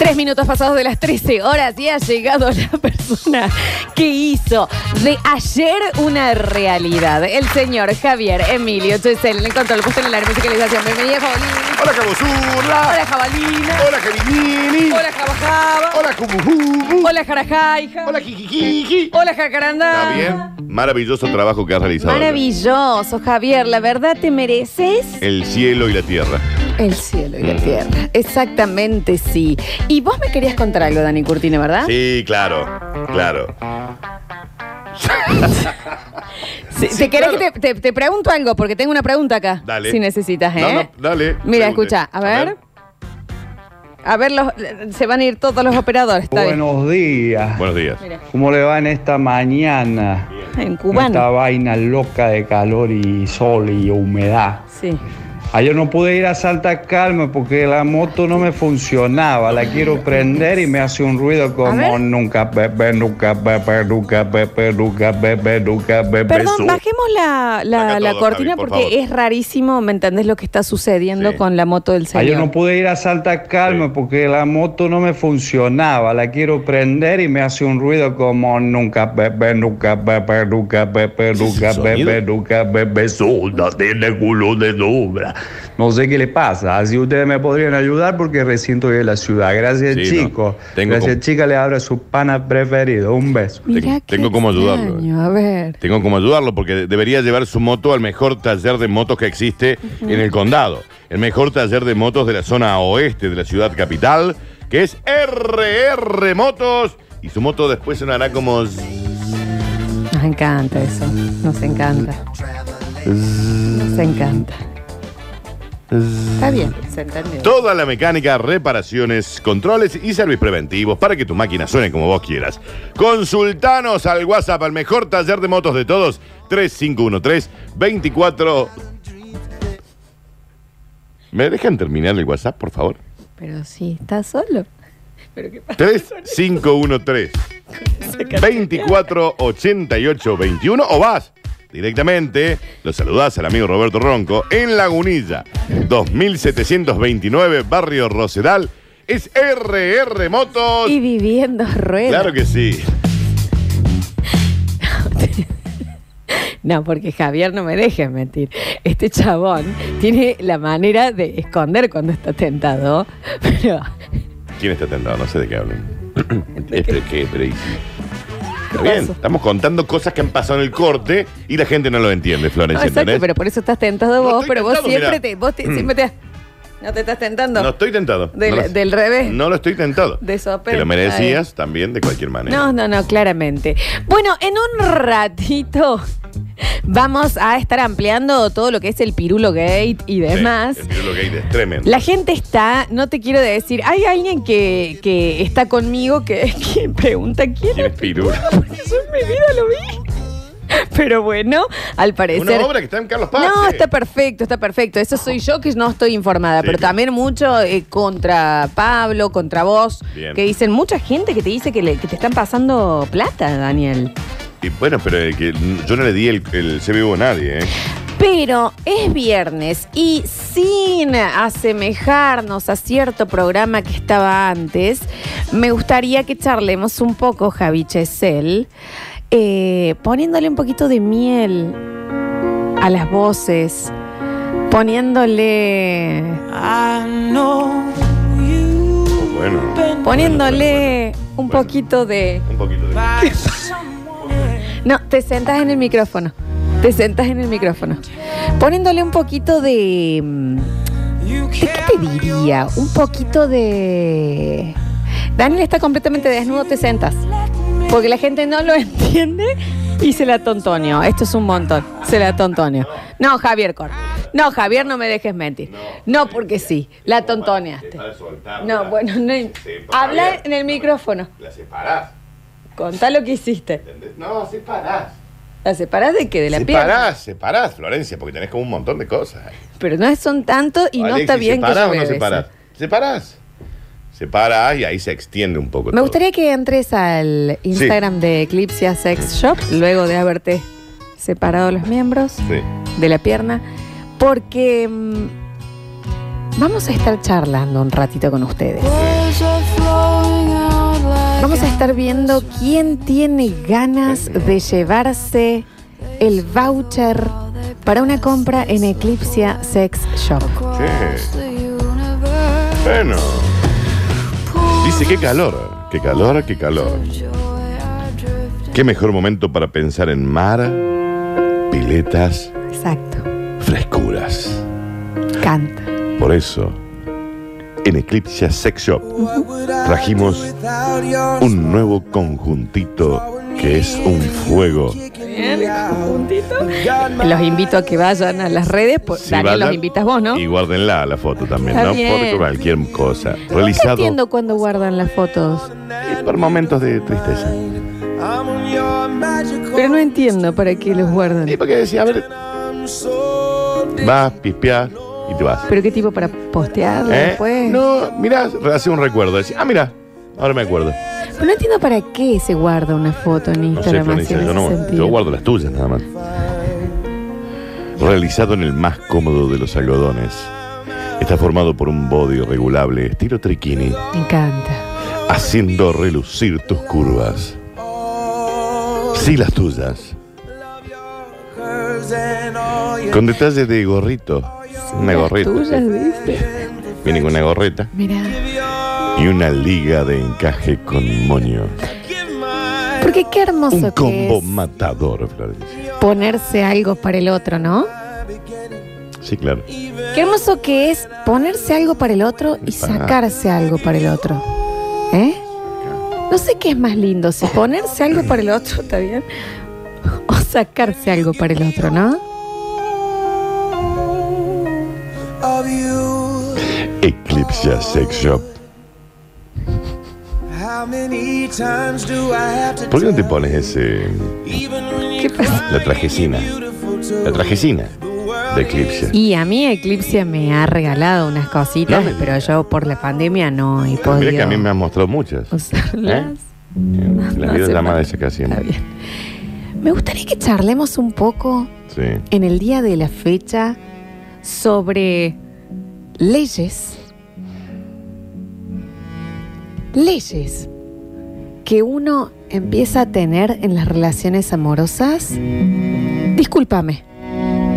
Tres minutos pasados de las 13 horas y ha llegado la persona que hizo de ayer una realidad. El señor Javier Emilio Chesel. Encontró el puesto en la musicalización. Bienvenida, Jabalina. Hola, Cabozurra. Hola, Jabalina. Hola, Jarinini. Hola, Jabajaba. Hola, Cumujubu. Hola, Jarajaija. Hola, Jijijiji. Hola, Jacaranda. ¿Está bien? Maravilloso trabajo que has realizado. Maravilloso, Javier. La verdad te mereces El cielo y la tierra. el cielo y la tierra. Exactamente, sí. Y vos me querías contar algo, Dani Curtino, ¿verdad? Sí, claro, claro. [laughs] Sí, ¿Te querés claro. que te, te- te pregunto algo? Porque tengo una pregunta acá. Dale. Si necesitas, ¿eh? No, no, dale. Mira, pregunte. escucha, a ver. A ver, los, se van a ir todos los operadores. Está bien. Buenos días. Buenos días. Mira, ¿Cómo le va en esta mañana? en Esta cubano. vaina loca de calor y sol y humedad. Sí. Ayer no pude ir a Santa Calma porque la moto no me funcionaba. La quiero prender y me hace un ruido como nunca, bebé, nunca, bebé, nunca, bebé, nunca, bebé, nunca, bebé. Perdón, bajemos la, la, Saca la todo, cortina Javi, por porque favor. es rarísimo, ¿me entendés lo que está sucediendo Sí. con la moto del señor? Ayer no pude ir a Santa Calma Sí. porque la moto no me funcionaba. La quiero prender y me hace un ruido como nunca, bebé, nunca, bebé, nunca, bebé, nunca, bebé, nunca, bebé, tiene culo de sobra. No sé qué le pasa. Así ustedes me podrían ayudar porque recién estoy en la ciudad. Gracias, Sí, chicos. no. Tengo Gracias, como- chica. Le abro su pana preferido. Un beso. Tengo- qué tengo cómo ayudarlo. extraño, A ver. Tengo como ayudarlo porque debería llevar su moto al mejor taller de motos que existe en el condado. El mejor taller de motos de la zona oeste de la ciudad capital, que es RR Motos. Y su moto después sonará como... Nos encanta eso. Nos encanta. Nos encanta. Está bien, se entendió. Toda la mecánica, reparaciones, controles y servicios preventivos para que tu máquina suene como vos quieras. Consultanos al WhatsApp, al mejor taller de motos de todos, 3513-24... ¿Me dejan terminar el WhatsApp, por favor? Pero sí, está solo. Pero qué pasa. 3513 248821 [laughs] o vas directamente, lo saludás al amigo Roberto Ronco en Lagunilla, 2729, Barrio Rosedal. Es RR Motos. Y viviendo ruedas. Claro que sí. [laughs] No, porque Javier no me deje mentir. Este chabón tiene la manera de esconder cuando está tentado. [laughs] Pero. ¿Quién está tentado? No sé de qué hablan. [laughs] Este, ¿Qué? Pero, ¿y- Está ¿Qué bien, estamos contando cosas que han pasado en el corte y la gente no lo entiende, Florencia. exacto, ¿entendés? pero por eso estás tentado No vos, estoy pero vos tentado, siempre mirá. te. Vos te- siempre te. No te estás tentando. No estoy tentado. Del- No lo- del revés. No lo estoy tentado. De sope. Te lo merecías también de cualquier manera. No, no, no, claramente. Bueno, en un ratito vamos a estar ampliando todo lo que es el Pirulo Gate y Sí, demás. el Pirulo Gate es tremendo. La gente está, no te quiero decir, hay alguien que, que está conmigo que, [laughs] que pregunta quién, ¿Quién es Pirulo? [laughs] Porque yo en mi vida lo vi. [laughs] Pero bueno, al parecer. Una obra que está en Carlos Paz. No, eh. está perfecto, está perfecto. Eso soy yo que no estoy informada, Sí, pero claro. también mucho eh, contra Pablo, contra vos, Bien. que dicen mucha gente que te dice que, le- que te están pasando plata, Daniel. Y bueno, pero el que yo no le di el, el CBU a nadie, ¿eh? Pero es viernes y sin asemejarnos a cierto programa que estaba antes, me gustaría que charlemos un poco, Javi Chesel, eh, poniéndole un poquito de miel a las voces poniéndole. Bueno. Poniéndole un poquito de. Un poquito de. No, te sentas en el micrófono. Te sentas en el micrófono. Poniéndole un poquito de. mm, ¿De qué te diría? Un poquito de. Daniel está completamente desnudo, te sentas. Porque la gente no lo [laughs] entiende y se la tontonio. Esto es un montón. Se la tontonio. No, Javier, corta. No, Javier, no me dejes mentir. No, porque sí. La tontoneaste. No, bueno, no. Habla en el micrófono. La separás. Contá lo que hiciste. No, separás. ¿La separás de qué? De la pierna. Separás, separás, Florencia, porque tenés como un montón de cosas. Pero no son tanto y no está bien que ¿separás yo o no eso. separás? Separás. Separás y ahí se extiende un poco Me todo. gustaría que entres al Instagram de Eclipse Sex Shop luego de haberte separado los miembros Sí. de la pierna, porque mm, vamos a estar charlando un ratito con ustedes. Vamos a estar viendo quién tiene ganas de llevarse el voucher para una compra en Eclipse Sex Shop. ¿Qué? Bueno. Dice, qué calor, qué calor, qué calor. Qué mejor momento para pensar en mar, piletas, Exacto. frescuras. Canta. Por eso, en Eclipse Sex Shop trajimos un nuevo conjuntito que es un fuego. Los invito a que vayan a las redes. Por, Sí, Daniel, vayan los invitas vos, ¿no? Y guárdenla la foto también, Está ¿no? bien. Por cualquier cosa. Realizado entiendo cuando guardan las fotos. por momentos de tristeza. Pero no entiendo para qué los guardan. Y porque decía, a ver, vas, pispeás y te vas. ¿Pero qué tipo para postearlo ¿Eh? después? No, mirá, hace un recuerdo. Decía, ah, mira, ahora me acuerdo. Pero no entiendo para qué se guarda una foto en No sé, Instagram así Florencia, en yo, ese no, sentido. yo guardo las tuyas nada más. Realizado en el más cómodo de los algodones. Está formado por un body regulable, estilo triquini, Me encanta. haciendo relucir tus curvas. Sí, las tuyas. Con detalle de gorrito. Una Las gorrita. tuyas. ¿viste? Viene con una gorrita Mira. Y una liga de encaje con moño. Porque qué hermoso Un que combo es matador, Florencia. ponerse algo para el otro, ¿no? Sí, claro. Qué hermoso que es ponerse algo para el otro y sacarse algo para el otro. ¿Eh? No sé qué es más lindo, si ponerse algo para el otro, ¿está bien? O sacarse algo para el otro, ¿no? Eclipse Sex Shop. ¿Por qué no te pones ese. ¿Qué pasa? la trajecina? La trajecina de Eclipse. Y a mí Eclipse me ha regalado unas cositas, No me pero yo por la pandemia no he Mira podido que a mí me han mostrado muchas. usarlas. ¿Eh? La no vida hace es la madre falta. esa Está bien. Me gustaría que charlemos un poco Sí. en el día de la fecha sobre leyes. Leyes que uno empieza a tener en las relaciones amorosas. Discúlpame.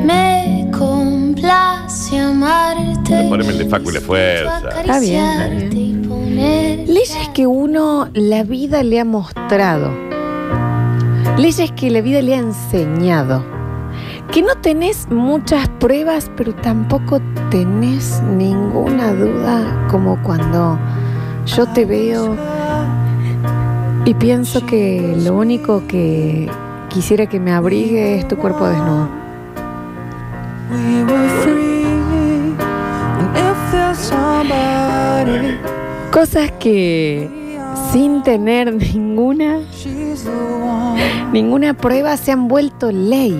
Me complace amarte. Poneme el de Facu y la fuerza. Está bien, está bien. Leyes que uno, la vida le ha mostrado. Leyes que la vida le ha enseñado. Que no tenés muchas pruebas, pero tampoco tenés ninguna duda, como cuando yo te veo y pienso que lo único que quisiera que me abrigue es tu cuerpo desnudo. Cosas que sin tener ninguna ninguna prueba se han vuelto ley.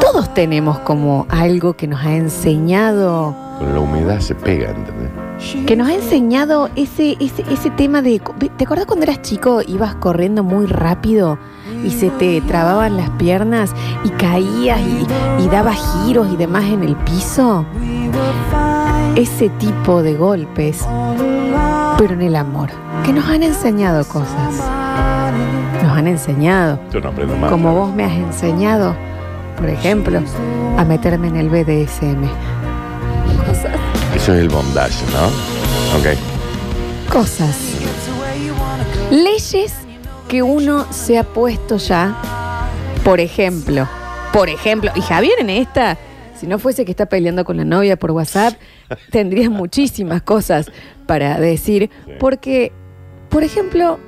Todos tenemos como algo que nos ha enseñado, Con la humedad se pega, ¿entendés? Que nos ha enseñado ese, ese, ese tema de... ¿Te acuerdas cuando eras chico, ibas corriendo muy rápido y se te trababan las piernas y caías y, y dabas giros y demás en el piso? Ese tipo de golpes, pero en el amor, que nos han enseñado cosas. Nos han enseñado, Yo no aprendo más. como vos me has enseñado, por ejemplo, a meterme en el BDSM. Eso es el bondage, ¿no? Ok. cosas. Leyes que uno se ha puesto ya, por ejemplo, por ejemplo, y Javier en esta, si no fuese que está peleando con la novia por WhatsApp, tendría [laughs] muchísimas cosas para decir, porque, por ejemplo,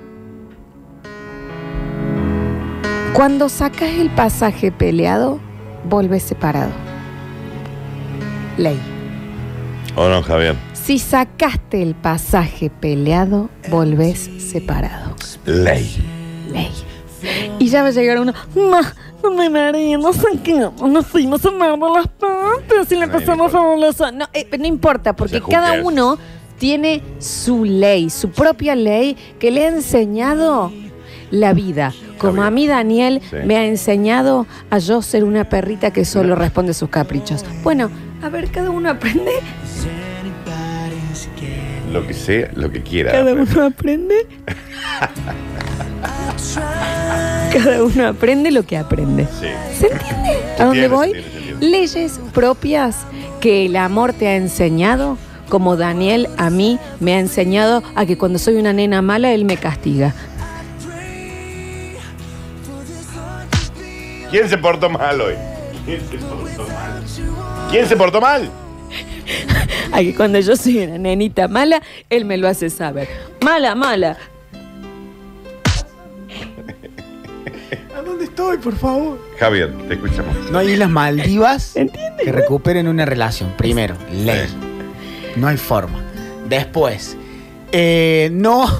cuando sacas el pasaje peleado, volvés separado. Ley. ¿O no, Javier? Si sacaste el pasaje peleado, volvés separado. Ley. Ley. Y ya va a llegar uno, ma, no me mareé, no sé qué, nos fuimos a amar las partes y le pasamos fabuloso. No, eh, no importa, porque cada uno tiene su ley, su propia ley que le ha enseñado la vida. Como a mí Daniel Sí. me ha enseñado a yo ser una perrita que solo responde a sus caprichos. Bueno, a ver, cada uno aprende, Lo que sea, lo que quiera. cada uno aprende. Cada uno aprende lo que aprende. Sí. ¿Se entiende? ¿A dónde voy? Leyes propias que el amor te ha enseñado, como Daniel a mí me ha enseñado a que cuando soy una nena mala, él me castiga. ¿Quién se portó mal hoy? ¿Quién se portó mal? ¿Quién se portó mal? A que cuando yo soy una nenita mala, él me lo hace saber. Mala, mala. ¿A dónde estoy, por favor? Javier, te escuchamos. No hay Islas Maldivas [laughs] ¿Entiendes? que recuperen una relación. Primero, ley. No hay forma. Después, eh, no. [laughs]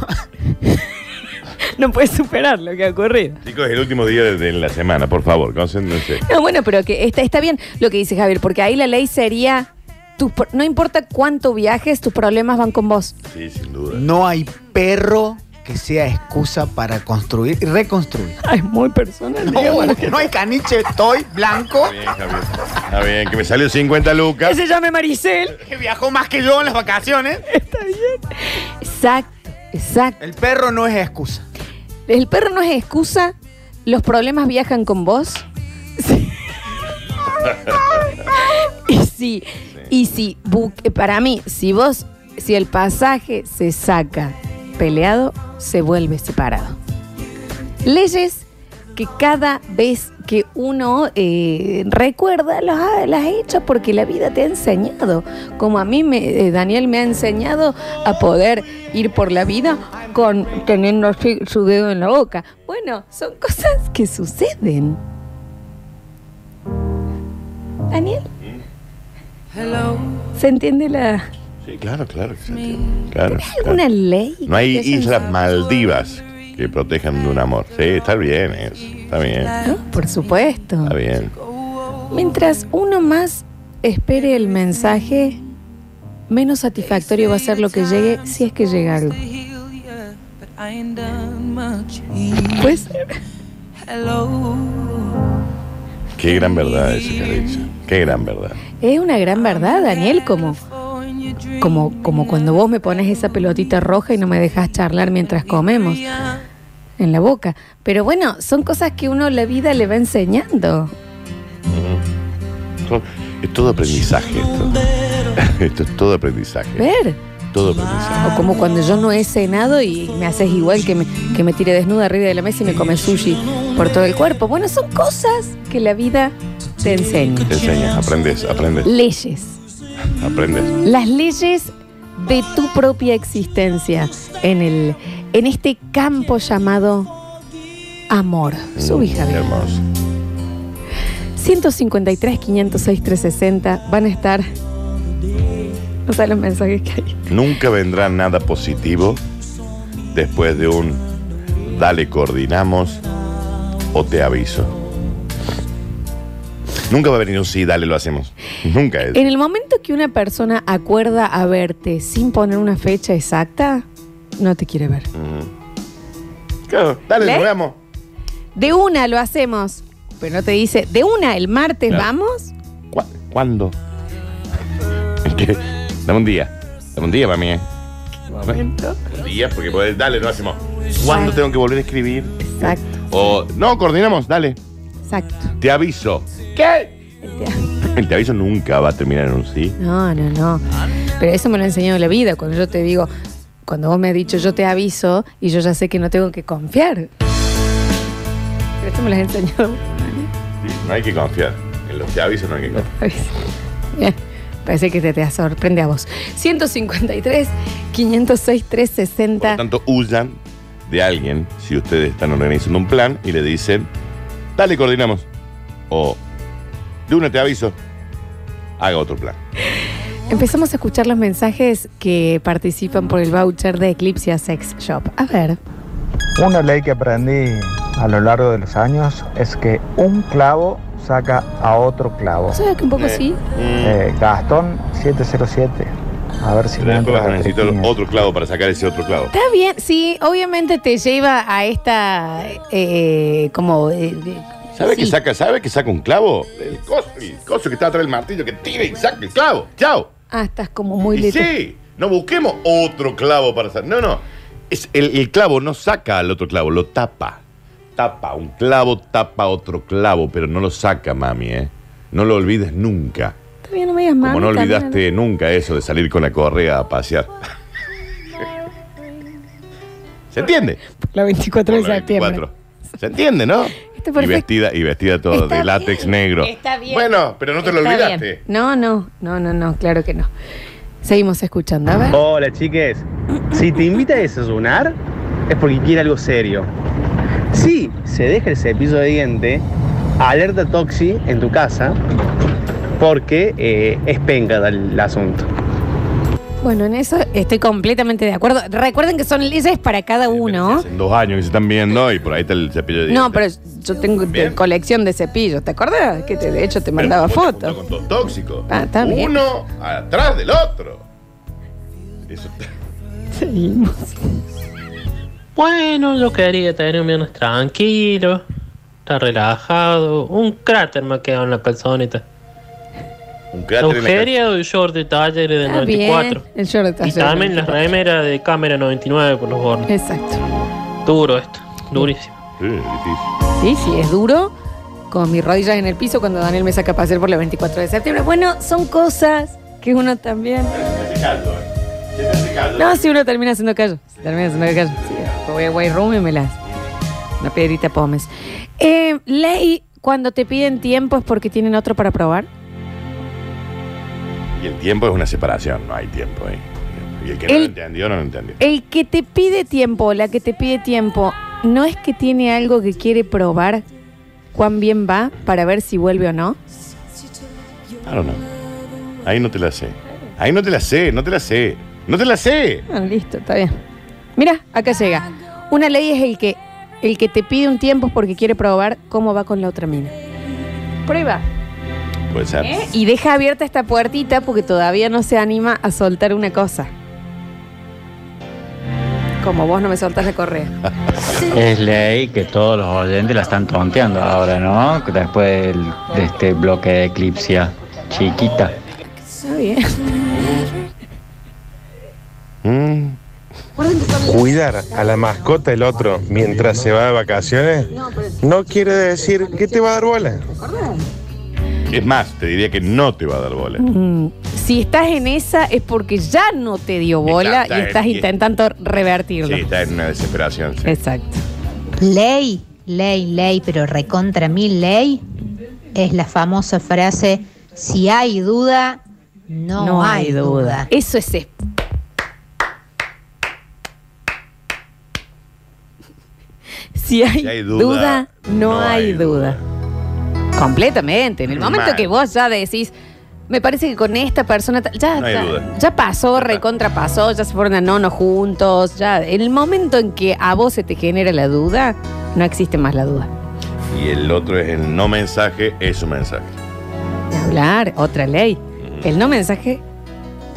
[laughs] No puedes superar lo que ha ocurrido. Chicos, es el último día de, de la semana, por favor, concéntrense. No, bueno, pero que está, está bien lo que dice Javier, porque ahí la ley sería, tus pro- no importa cuánto viajes, tus problemas van con vos. Sí, sin duda. No hay perro que sea excusa para construir y reconstruir. [laughs] Ay, muy personal. No, digamos. no hay caniche toy blanco Está bien, Javier. Está bien, que me salió 50 lucas. Que se llame Maricel. que viajó más que yo en las vacaciones. Está bien. Exacto, exacto. El perro no es excusa. El perro no es excusa, los problemas viajan con vos. Sí. [laughs] y sí, y bu- eh, para mí, si vos, si el pasaje se saca peleado, se vuelve separado. Leyes que cada vez que uno eh, recuerda las ha, las ha hecho porque la vida te ha enseñado. Como a mí, me, eh, Daniel me ha enseñado a poder ir por la vida con teniendo su dedo en la boca. Bueno, son [laughs] cosas que suceden. Daniel. ¿Se entiende la... Sí, claro, claro. que se entiende. Claro, ¿Hay alguna claro. ley? No hay islas Maldivas que protejan de un amor. Sí, está bien eso. Está bien. ¿No? Por supuesto. Está bien. Mientras uno más espere el mensaje, menos satisfactorio va a ser lo que llegue si es que llega algo. Puede ser. Qué gran verdad eso que. Qué gran verdad. Es una gran verdad, Daniel, como, como, como cuando vos me pones esa pelotita roja y no me dejas charlar mientras comemos en la boca. Pero bueno, son cosas que uno la vida le va enseñando. Todo- Es todo aprendizaje esto. [laughs] Esto es todo aprendizaje. Ver. Todo aprendizaje. O como cuando yo no he cenado y me haces igual que me, que me tire desnuda arriba de la mesa y me come sushi por todo el cuerpo. Bueno, son cosas que la vida te enseña. Te enseñas, aprendes, aprendes, Leyes. Aprendes. Las leyes de tu propia existencia en, el, en este campo llamado amor. Subí, Mm, Javier. Hermoso. 153, 506, 360 van a estar. No sé los mensajes que hay. Nunca vendrá nada positivo después de un dale coordinamos o te aviso. Nunca va a venir un sí, dale, lo hacemos. Nunca es. En el momento que una persona acuerda a verte sin poner una fecha exacta, no te quiere ver. Claro, dale, ¿Le? nos veamos. De una lo hacemos, pero no te dice, de una el martes Claro. vamos. ¿Cuá- ¿Cuándo? ¿Qué? Dame un día. Dame un día, mami. ¿eh? Un día, porque pues, dale, lo hacemos. ¿Cuándo tengo que volver a escribir? Exacto. O, no, coordinamos, dale. Exacto. Te aviso. ¿Qué? [laughs] El te aviso nunca va a terminar en un sí. No, no, no. Pero eso me lo ha enseñado la vida. Cuando yo te digo, cuando vos me has dicho yo te aviso y yo ya sé que no tengo que confiar. Pero esto me lo has enseñado. Sí, No hay que confiar. En los te aviso no hay que confiar. Bien. Parece que te, te sorprende a vos. 153, 506, Por 360. lo tanto, huyan de alguien si ustedes están organizando un plan y le dicen, dale, coordinamos. O, de una te aviso, haga otro plan. Empezamos a escuchar los mensajes que participan por el voucher de Eclipse Sex Shop. A ver. Una ley que aprendí a lo largo de los años es que un clavo saca a otro clavo. ¿Sabes que un poco Eh, sí? Eh, Gastón 707. A ver si pero después vas a necesitar otro clavo para sacar ese otro clavo. Está bien, sí, obviamente te lleva a esta eh, como eh, ¿Sabe sí. que saca, sabe que saca un clavo? El coso, el coso que está atrás del martillo que tira y saca el clavo. Chao. Ah, estás como muy Y leto. sí, no busquemos otro clavo para sacar. No, no. Es el, el clavo no saca al otro clavo, lo tapa. Tapa. Un clavo tapa otro clavo, pero no lo saca, mami, ¿eh? No lo olvides nunca. Bien, no me digas Como mami, no también, olvidaste nunca eso de salir con la correa a pasear. ¿Se entiende? La 24 de Por la septiembre. 24. ¿Se entiende, no? Está Y vestida, y vestida todo Está de látex bien, negro. Está bien. Bueno, pero no te lo olvidaste. bien. No, no, no, no, no, claro que no. Seguimos escuchando, a ver. Hola chiques, si te invita a desayunar es porque quiere algo serio. Si se deja el cepillo de diente, alerta Toxi en tu casa porque eh, es penca el asunto. Bueno, en eso estoy completamente de acuerdo. Recuerden que son leyes para cada uno. En dos años que se están viendo y por ahí está el cepillo de dientes. No, pero yo tengo de colección de cepillos. ¿Te acuerdas? Que te- de hecho te Pero mandaba junto- fotos. junto con dos tóxicos. Ah, está bien. Uno atrás del otro. Eso Seguimos. Bueno, yo quería tener un viernes tranquilo, estar relajado. Un cráter me ha quedado en la calzoneta. Un cráter en la Agujereado y short de talleres de Está 94. bien. El short de Y taller también las 94. remeras de cámara 99 por los bordes. Exacto. Duro esto, durísimo. Sí, difícil. Sí, sí, es duro. Con mis rodillas en el piso cuando Daniel me saca a pasear por la 24 de septiembre. Bueno, son cosas que uno también. ¿eh? No, si uno termina haciendo callo. Se termina haciendo callo. Sí, voy a White Room y me las. Una piedrita pomes. Eh, ley, cuando te piden tiempo es porque tienen otro para probar. Y el tiempo es una separación, no hay tiempo ahí. Y el que no El- lo entendió, no lo entendió. El que te pide tiempo, la que te pide tiempo, ¿no es que tiene algo que quiere probar cuán bien va para ver si vuelve o no? I don't know. Ahí no te la sé. Ahí no te la sé, no te la sé. No te la sé. Ah, listo, está bien. Mira, acá llega. Una ley es el que el que te pide un tiempo es porque quiere probar cómo va con la otra mina. Prueba. Puede ser. ¿eh? Y deja abierta esta puertita porque todavía no se anima a soltar una cosa. Como vos no me soltas la correa. [laughs] Es ley que todos los oyentes la están tonteando ahora, ¿no? Después del- de este bloque de eclipsia chiquita. Está bien. Mm. Cuidar a la mascota del otro mientras se va de vacaciones no quiere decir que te va a dar bola. Es más, te diría que no te va a dar bola. Mm, Si estás en esa es porque ya no te dio bola Está- y está estás en- intentando revertirlo. Sí, está en una desesperación. sí. Exacto. Ley, ley, ley, pero recontra mil ley, es la famosa frase, si hay duda, no, hay duda. Eso es es- [laughs] Si hay, Si hay duda, duda, no, no hay hay duda. Completamente. En el momento Mal. que vos ya decís, me parece que con esta persona ta- ya, No hay ya, duda. ya pasó, recontra pasó, ya se fueron a nono juntos, ya. En el momento en que a vos se te genera la duda, no existe más la duda. Y el otro es el no mensaje, es un mensaje. De hablar, otra ley. El no mensaje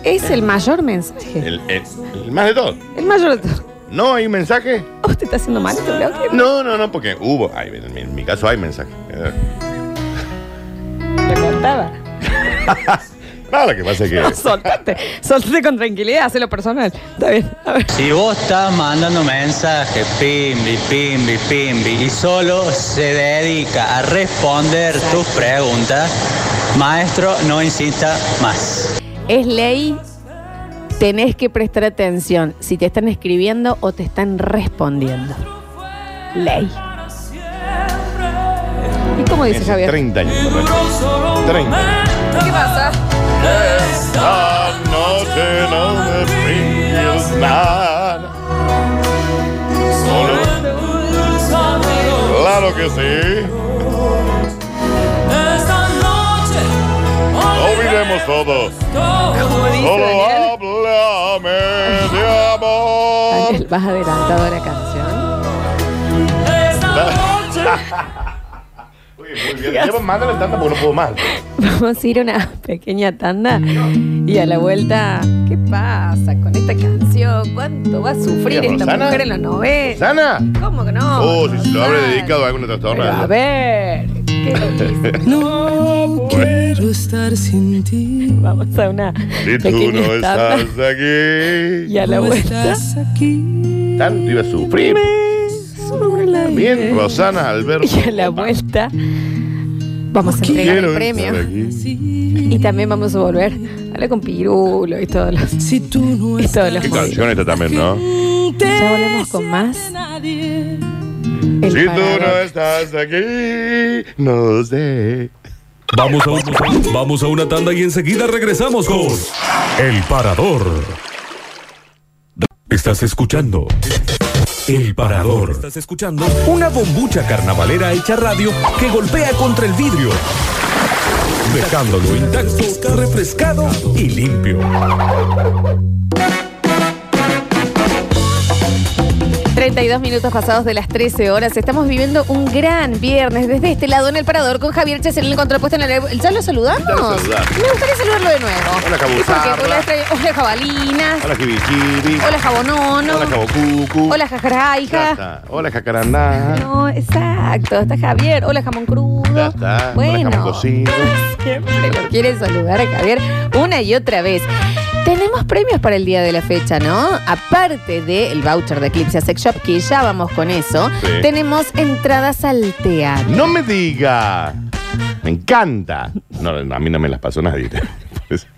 es el mayor mensaje. El, el- el más de todo. El mayor de todo. ¿No hay mensaje? ¿Vos te está haciendo mal este bloque? No, no, no, porque hubo. ay, en, mi, en mi caso hay mensaje. Eh, Contaba. No, [laughs] lo que pasa es que. No, [laughs] soltate. Soltate con tranquilidad, hazlo personal. Está bien. A ver. Si vos estás mandando mensajes, pimbi, pimbi, pimbi, y solo se dedica a responder tus preguntas, maestro, no insista más. Es ley. Tenés que prestar atención si te están escribiendo o te están respondiendo. Ley. ¿Y cómo dice Hace Javier? 30 años. ¿verdad? 30 años. ¿Qué pasa? Esta noche no me pides nada. Solo. Claro que sí. Olvidemos todo. Solo háblame de amor. Daniel, vas adelantado a la canción. [laughs] Muy bien. [laughs] Mándale tanta porque no puedo más. [laughs] Vamos a ir a una pequeña tanda y a la vuelta, ¿qué pasa con esta canción? ¿Cuánto va a sufrir Mira, esta Rosana. mujer en los 90? ¿Sana? ¿Cómo que no? Oh, si se lo habré Rosana. dedicado a alguna Pero trastornada. a ver, ¿qué dice? [laughs] No quiero estar sin ti. Vamos a una Si tú pequeña no tanda estás aquí. y a la vuelta. Tanto iba a sufrir. Bien, Rosana, Alberto. Y a la vuelta vamos a entregar el premio. Y también vamos a volver a hablar con Pirulo y todos los. y todos los Qué canción esta también, ¿no? Ya volvemos con más. El si tú no estás aquí, no sé. Vamos a, un- vamos a una tanda y enseguida regresamos con El Parador. Estás escuchando El Parador. Estás escuchando una bombucha carnavalera hecha radio que golpea contra el vidrio, dejándolo intacto, refrescado y limpio. 32 minutos pasados de las 13 horas. Estamos viviendo un gran viernes desde este lado en el parador con Javier Chesel en el contrapuesto en el. ¿Ya lo saludamos? Ya lo saludamos. Me gustaría saludarlo de nuevo. Hola. Cabuzarra. Hola, hola, jabalinas. Hola, Kibikiri. Hola, jabonono. Hola, Cabocucu. Hola, jajaraica. Hola, Jacarandá. No, exacto. Está Javier. Hola, jamón crudo. Ya está. Bueno. Hola, jamón cocido. [laughs] Siempre lo quiere saludar a Javier una y otra vez. Tenemos premios para el día de la fecha, ¿no? Aparte del voucher de Eclipse Sex Shop, que ya vamos con eso, Sí. tenemos entradas al teatro. No me diga. Me encanta. No, a mí no me las pasó nadie. [laughs]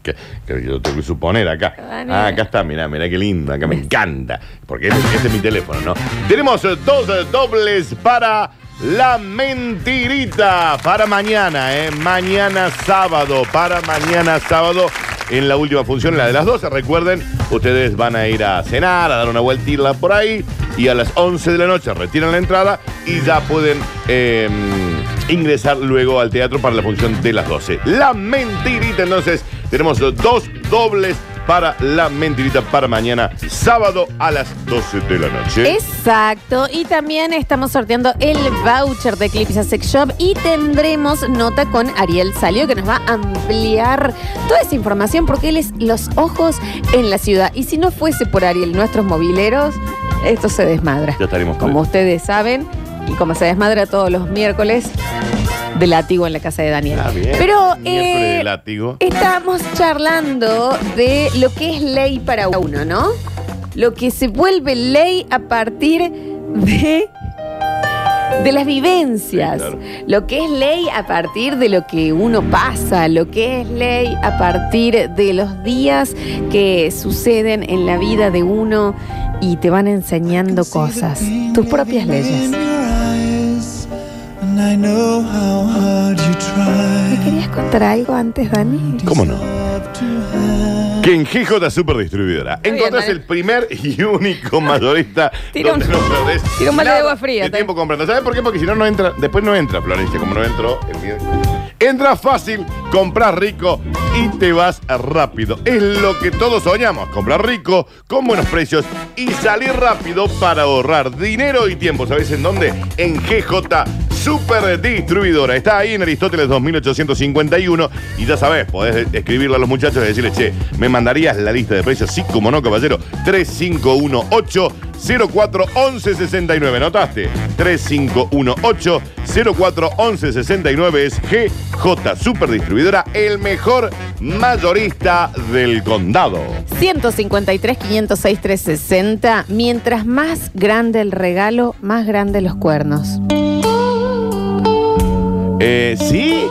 Que, que yo tengo que suponer acá. Daniel. Ah, acá está, mirá, mirá qué lindo. Acá me encanta. Porque este, este es mi teléfono, ¿no? Tenemos eh, dos eh, dobles para la mentirita. Para mañana, ¿eh? Mañana sábado. Para mañana sábado. En la última función, la de las 12, recuerden, ustedes van a ir a cenar, a dar una vueltita por ahí, y a las 11 de la noche retiran la entrada y ya pueden eh, ingresar luego al teatro para la función de las 12. La mentirita, entonces, tenemos dos dobles para la mentirita para mañana, sábado a las 12 de la noche. Exacto, y también estamos sorteando el voucher de Eclipse Sex Shop y tendremos nota con Ariel Salio que nos va a ampliar toda esa información porque él es los ojos en la ciudad. Y si no fuese por Ariel, nuestros mobileros, esto se desmadra. Ya estaremos con Como ustedes saben, y como se desmadra todos los miércoles de látigo en la casa de Daniel. Ah, bien. Pero Miércoles eh, de látigo. Estamos charlando de lo que es ley para uno, ¿no? Lo que se vuelve ley a partir de de las vivencias, lo que es ley a partir de lo que uno pasa, lo que es ley a partir de los días que suceden en la vida de uno y te van enseñando cosas, tus propias leyes. ¿Me querías contar algo antes, Dani? ¿Cómo no? Que en GJ Super Distribuidora bien, encontrás Daniel. el primer y único mayorista [laughs] Tira donde un- no perdés tira un balde de nada agua fría, de tal. tiempo comprando. ¿Sabes por qué? Porque si no, no entra. Después no entra, Florencia, como no entró el. Entra fácil, compras rico y te vas rápido. Es lo que todos soñamos. Comprar rico, con buenos precios y salir rápido para ahorrar dinero y tiempo. ¿Sabes en dónde? En GJ Super Distribuidora. Está ahí en Aristóteles 2851. Y ya sabes, podés escribirle a los muchachos y decirles, che, ¿me mandarías la lista de precios? Sí, como no, caballero. 3518 041169. ¿Notaste? 3518 041169 es GJ Super Distribuidora, el mejor mayorista del condado. 153, 506, 360. Mientras más grande el regalo, más grande los cuernos. Eh, ¿Sí?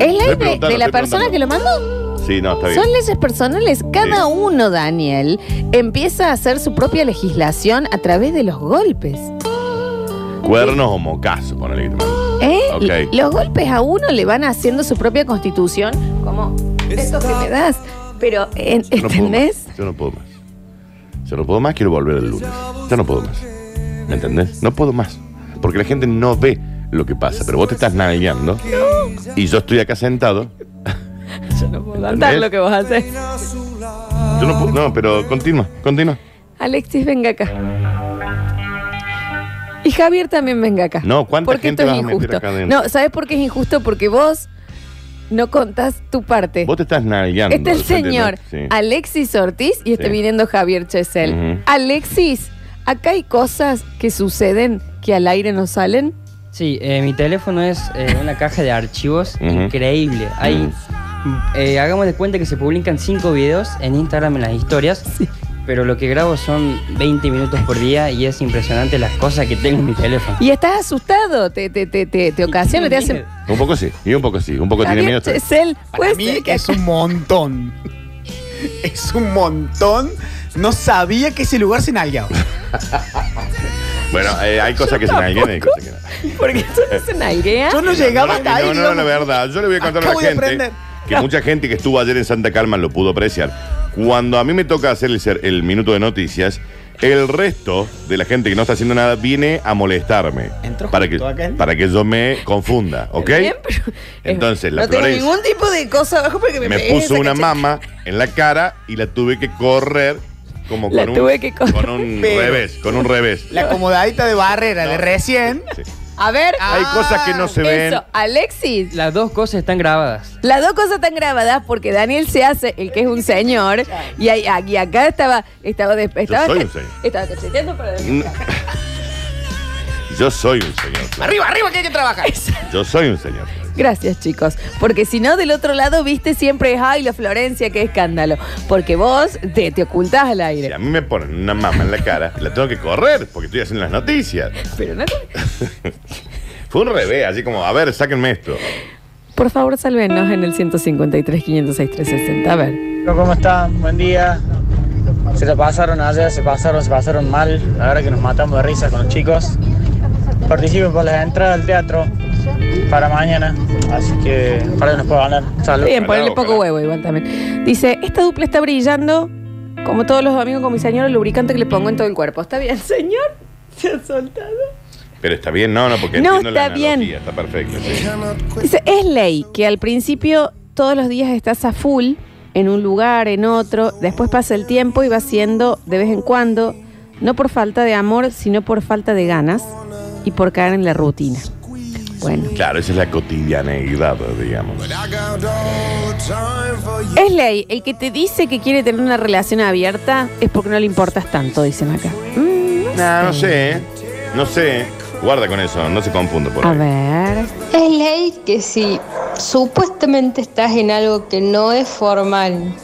¿Es ley Estoy de, preguntando, de la estoy persona que lo mandó? Sí, no, está bien. Son leyes personales. Cada uno, Daniel, empieza a hacer su propia legislación a través de los golpes. Cuernos o mocazo, ponele que te mando. ¿Eh? Ok. Los golpes a uno le van haciendo su propia constitución, como esto que me das. Pero, ¿en- Yo no puedo ¿entendés? más. Yo no puedo más. Yo no puedo más, quiero volver el lunes. Yo no puedo más. ¿Me entendés? No puedo más. Porque la gente no ve lo que pasa. Pero vos te estás navegando y yo estoy acá sentado. [laughs] Yo no puedo aguantar lo que vos haces. Yo no puedo. No, pero continúa, continúa. Alexis, venga acá. Y Javier también venga acá. No, ¿cuánta Porque gente esto es vas a meter injusto. acá? No, ¿sabes por qué es injusto? Porque vos no contás tu parte. Vos te estás navegando. Este es el señor Sí. Alexis Ortiz y está Sí. viniendo Javier Chesel. Alexis, acá hay cosas que suceden que al aire no salen. Sí, eh, mi teléfono es eh, una caja de archivos increíble. Hay, eh, hagamos de cuenta que se publican cinco videos en Instagram en las historias, pero lo que grabo son 20 minutos por día y es impresionante las cosas que tengo en mi teléfono. Y estás asustado, te, te, te, te, te ocasiona, te hace. Un poco sí, y un poco sí. Un poco tiene miedo. bien. Chesel, Para mí que es un montón. [laughs] Es un montón. No sabía que ese lugar se nalgaba. [laughs] Bueno, eh, hay cosas que se naveguen y hay cosas que no. [laughs] Porque eso no se [laughs] nalguea. Yo no llegaba No, hasta no, ahí. no, no, digamos. la verdad. Yo le voy a contar a Acabo la de gente aprender. que mucha gente que estuvo ayer en Santa Calma lo pudo apreciar. Cuando a mí me toca hacer el, ser- el minuto de noticias, el resto de la gente que no está haciendo nada viene a molestarme. Entró Para que, junto aquel. para que yo me confunda, ¿ok? Bien, pero- Entonces, la no tengo Florencia ningún tipo de cosa abajo porque me, me pegué puso esa una mama en la cara y la tuve que correr como La con tuve un, que con un [laughs] Pero- revés, con un revés. La acomodadita de barrera de recién. A ver. Hay cosas que no se ven. Eso, Alexis. Las dos cosas están grabadas. Las dos cosas están grabadas porque Daniel se hace el que es un señor y, ahí- aquí acá estaba estaba de- estaba, soy un señor. estaba cacheteando para Mm. [laughs] Yo soy un señor. Arriba, arriba, que hay que trabajar. Yo soy un señor. Gracias, chicos. Porque si no, del otro lado, viste siempre es, ay, la Florencia, qué escándalo. Porque vos te, te ocultás al Si aire. a mí me ponen una mama en la cara, la tengo que correr porque estoy haciendo las noticias. Pero no. [laughs] Fue un revés, así como, a ver, sáquenme esto. Por favor, salvenos en el 153, 506, 360. A ver. ¿Cómo están? Buen día. Se la pasaron ayer, se pasaron, se pasaron mal. La verdad que nos matamos de risa con los chicos. Participen por las entradas al teatro para mañana. Así que para que nos pueda ganar. Salud. Bien, ponerle poco huevo igual también. Dice, esta dupla está brillando como todos los domingos con mi señor, el lubricante que le pongo en todo el cuerpo. ¿Está bien, señor? [laughs] ¿Se ha soltado? Pero está bien, no, no, porque No, entiendo la está bien. está perfecto. sí. Dice, es ley que al principio todos los días estás a full en un lugar, en otro, después pasa el tiempo y va siendo de vez en cuando, no por falta de amor, sino por falta de ganas y por caer en la rutina. Bueno. Claro, esa es la cotidianeidad, digamos. Es ley, el que te dice que quiere tener una relación abierta es porque no le importas tanto, dicen acá. Mm, No, no sé, no sé. Guarda con eso, no se confunda por A ahí. ver. Es ley que si supuestamente estás en algo que no es formal,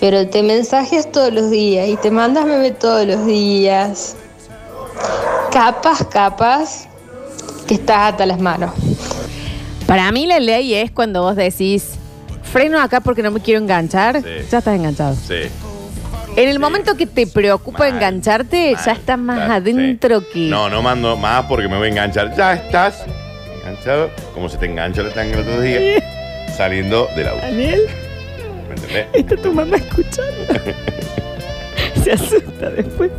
pero te mensajes todos los días y te mandas meme todos los días, capaz, capaz, que estás hasta las manos. Para mí la ley es cuando vos decís, freno acá porque no me quiero enganchar, Sí. ya estás enganchado. Sí. En el momento que te preocupa engancharte, ya estás más adentro que... No, no mando más porque me voy a enganchar. Ya estás enganchado, como se te engancha la tanga el otro día, saliendo del auto. Daniel, ¿Me entendés? está tu mamá escuchando. [laughs] Se asusta después.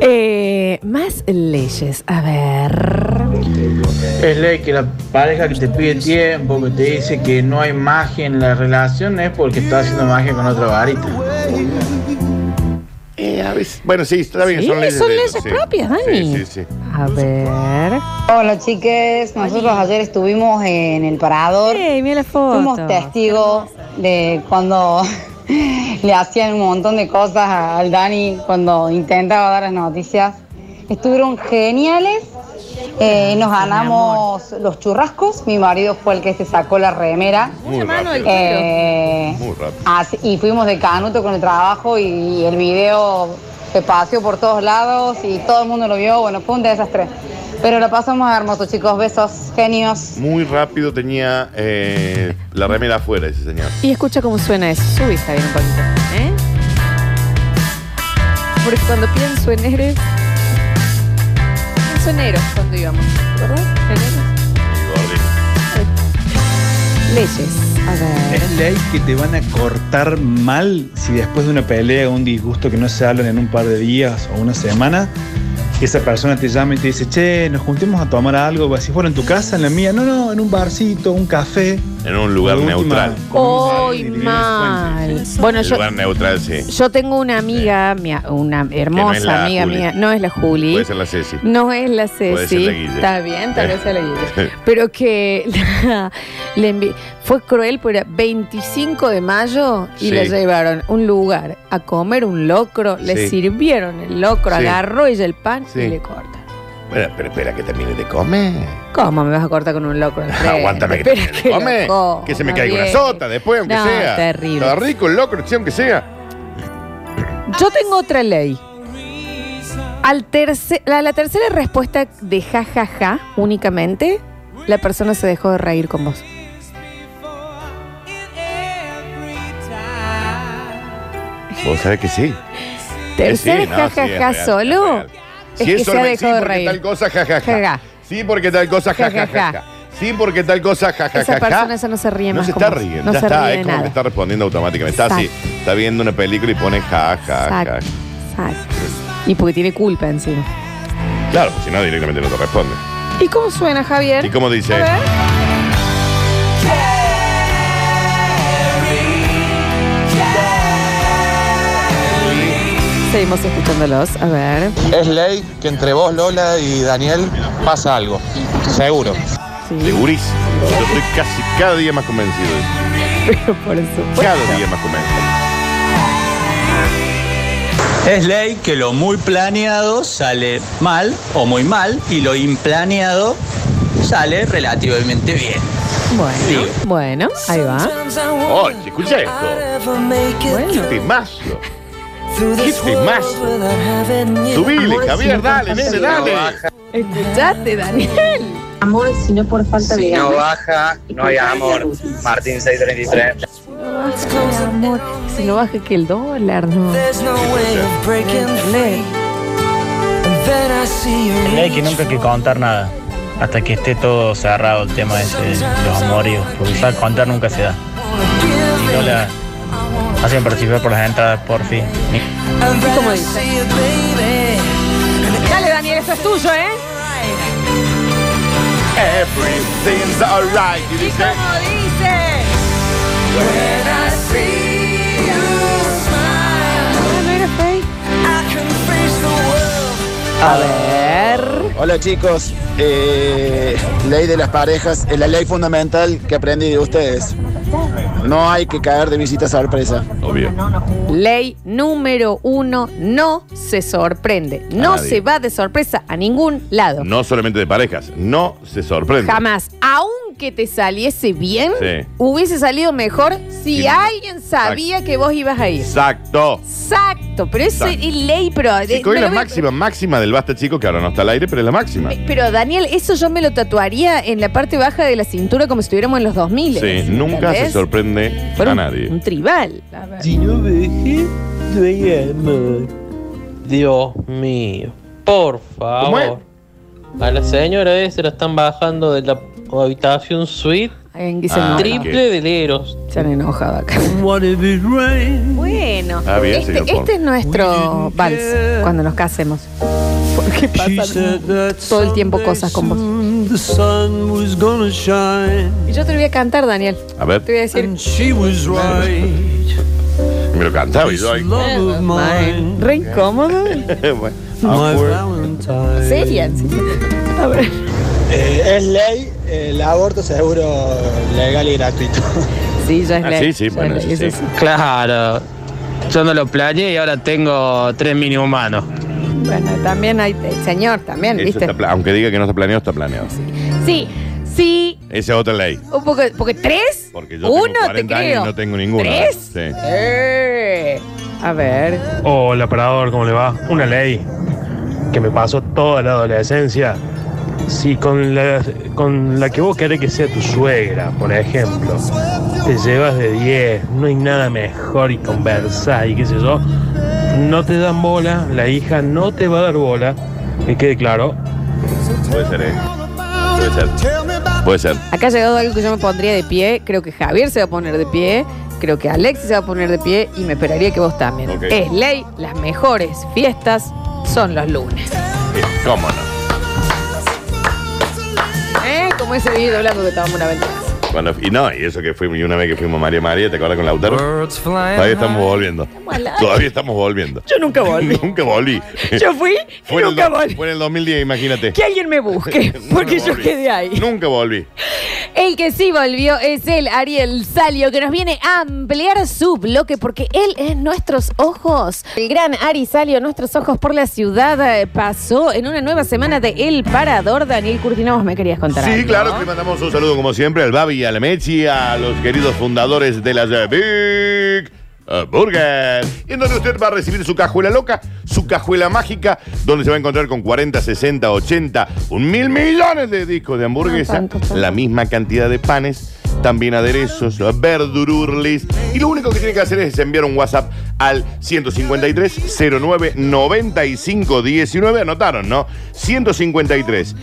Eh, más leyes. A ver. Es ley que la pareja que te pide tiempo, que te dice que no hay magia en la relación, es porque está haciendo magia con otra varita. Eh, a veces- Bueno, sí, está bien, Sí, son leyes, son leyes sí. propias, Dani. Sí, sí, sí. A ver. Hola chiques, nosotros ayer estuvimos en el parador. mira la foto. Fuimos testigos de cuando le hacían un montón de cosas al Dani cuando intentaba dar las noticias. Estuvieron geniales. Eh, nos ganamos los churrascos. Mi marido fue el que se sacó la remera. Muy rápido. Eh, Muy rápido. así- y fuimos de canuto con el trabajo y, el video se paseó por todos lados y todo el mundo lo vio. Bueno, fue un desastre. Pero lo pasamos hermoso, chicos. Besos, genios. Muy rápido tenía eh, la remera afuera ese señor. Y escucha cómo suena eso. Subí, Javier, un poquito. ¿eh? Porque cuando pienso en eres. Pienso en enero cuando íbamos. ¿Verdad? Enero. Leyes. A ver. Es ley que te van a cortar mal si después de una pelea o un disgusto que no se hablan en un par de días o una semana, esa persona te llama y te dice, che, nos juntemos a tomar algo, si fuera en tu casa, en la mía, no, no, en un barcito, un café. En un lugar última, neutral. Hoy mal. Bueno, yo, lugar neutral, sí. yo tengo una amiga, mía- una hermosa la amiga Juli. mía, no es la Juli. Puede ser la Ceci. No es la Puede ser Ceci. la Guille. Está bien, tal vez sea la Guille. [laughs] Pero que la- le envi- fue cruel, pero era 25 de mayo y Sí. la llevaron a un lugar a comer un locro, le Sí. sirvieron el locro, Sí. agarró ella el pan Sí. y le corta. Pero espera que termine de comer. ¿Cómo me vas a cortar con un al [laughs] frente? Aguántame que termine de comer. Que se me caiga una bien. sota después, aunque No, sea. terrible. Está rico el locro, aunque sea. Yo tengo otra ley. Al terce- la, la tercera respuesta de ja, ja, ja, únicamente, la persona se dejó de reír con vos. Vos sabés que sí. Tercer Sí, no, ja, sí, ja, es ja real, solo real. Es Si que es se solamente- dejado sí, porque reír. tal cosa, ja, ja, Ja, ja. ja. Sí, porque tal cosa, ja, ja, ja, ja. Sí, porque tal cosa, ja, ja, Esa persona esa no se ríe No más se con está riendo, No ya se está, es como que está respondiendo automáticamente. Está así, está viendo una película y pone ja, ja, ja. Exacto. Exacto. Y porque tiene culpa encima. Claro, pues si no, directamente no te responde. ¿Y cómo suena, Javier? ¿Y cómo dice? A ver. Seguimos escuchándolos. A ver. Es ley que entre vos, Lola y Daniel pasa algo. Seguro. Segurísimo. Yo estoy casi cada día más convencido de eso. Pero [laughs] por eso. Cada día más convencido. Es ley que lo muy planeado sale mal o muy mal y lo implaneado sale relativamente bien. Bueno, bueno, ahí va. Oye, escucha esto. Qué temazo. Qué temazo. Subile, Javier, dale, nene, dale. Escuchate, Daniel. Amor, si no por falta Si no baja, no hay amor. Martín 633. Amor, si no baja que el dólar, no. Es ley que nunca hay que contar nada. Hasta que esté todo cerrado el tema ese de los amoríos. Porque ya contar nunca se da. Y no la hacen participar por las entradas, por fin. ¿Y cómo dice? Dale, Daniel, esto es tuyo, ¿eh? Everything's alright. ¿Y ¿Y dice? cómo dice? No era fake. A ver. Hola chicos, Eh, ley de las parejas es la ley fundamental que aprendí de ustedes. No hay que caer de visita sorpresa. Obvio. Ley número uno, no se sorprende. No nadie. se va de sorpresa a ningún lado. No solamente de parejas, no se sorprende. Jamás. Aunque te saliese bien, Sí. hubiese salido mejor si Sí. alguien sabía que vos ibas a ir. Exacto. Exacto, pero eso Exacto. es ley, pero... eh, Chico, me es lo la máxima, máxima del basta chico, que ahora no está al aire, pero es la máxima. Pero Daniel, eso yo me lo tatuaría en la parte baja de la cintura como si estuviéramos en los 2000. Sí, nunca se sorprende a un- nadie. Un tribal. A ver. Si no dejé, no hay amor. Dios mío, por favor. A la señora esa la están bajando de la habitación suite. Que se Ah. Triple de leros. Se han enojado acá. Bueno, Ah, bien, este, señor este es nuestro vals cuando nos casemos. Porque pasan todo el tiempo cosas con vos. Y yo te lo voy a cantar, Daniel. A ver. Te voy a decir. Me lo cantaba y yo ahí. Re incómodo. [laughs] Bueno. Seria. sí. A ver. Eh, es ley el aborto seguro legal y gratuito. Sí, ya es Ah, ley. sí, sí, Ya bueno, eso sí. sí. Claro. Yo no lo planeé y ahora tengo tres mini humanos. Bueno, también hay, el señor también, Eso ¿viste? está pla- aunque diga que no está planeado, está planeado. Sí, sí, Esa es otra ley. un poco, porque tres, Porque yo uno tengo 40 te años creo. y no tengo ninguno. ¿Tres? Sí. Eh, a ver, Hola, parador, ¿cómo le va? Una ley que me pasó toda la adolescencia. Si con la, con la que vos querés que sea tu suegra, por ejemplo, te llevas de 10, no hay nada mejor y conversar y qué sé yo, no te dan bola, la hija no te va a dar bola, que quede claro. Puede ser, ¿eh? Puede ser. Puede ser. acá ha llegado algo que yo me pondría de pie. Creo que Javier se va a poner de pie. Creo que Alexis se va a poner de pie y me esperaría que vos también. Ok. Es ley, las mejores fiestas son los lunes. ¿Cómo no? Como ese hablando que estábamos una ventana. Cuando, y no, y eso que fuimos, y una vez que fuimos a María María, ¿te acuerdas con Lautaro? Todavía estamos volviendo. Todavía estamos volviendo. Yo nunca volví. [laughs] nunca volví. Yo fui y [laughs] Fue nunca volví. fue en el 2010, imagínate. Que alguien me busque, [laughs] porque yo volví. quedé ahí. Nunca volví. El que sí volvió es el Ariel Salio, que nos viene a ampliar su bloque porque él es nuestros ojos. El gran Ari Salio, nuestros ojos por la ciudad, eh, pasó en una nueva semana de El Parador. Daniel Curtino, vos me querías contar Sí, algo. claro que le mandamos un saludo como siempre al Babi y a la Mechi, a los queridos fundadores de las eh, Big eh, Burger. Y en donde usted va a recibir su cajuela loca, su cajuela mágica, donde se va a encontrar con 40, 60, 80, un mil millones de discos de hamburguesa, Ah, la misma cantidad de panes. También aderezos, verdururlis. Y lo único que tiene que hacer es enviar un WhatsApp al 153 09 95 19. Anotaron, ¿no? 153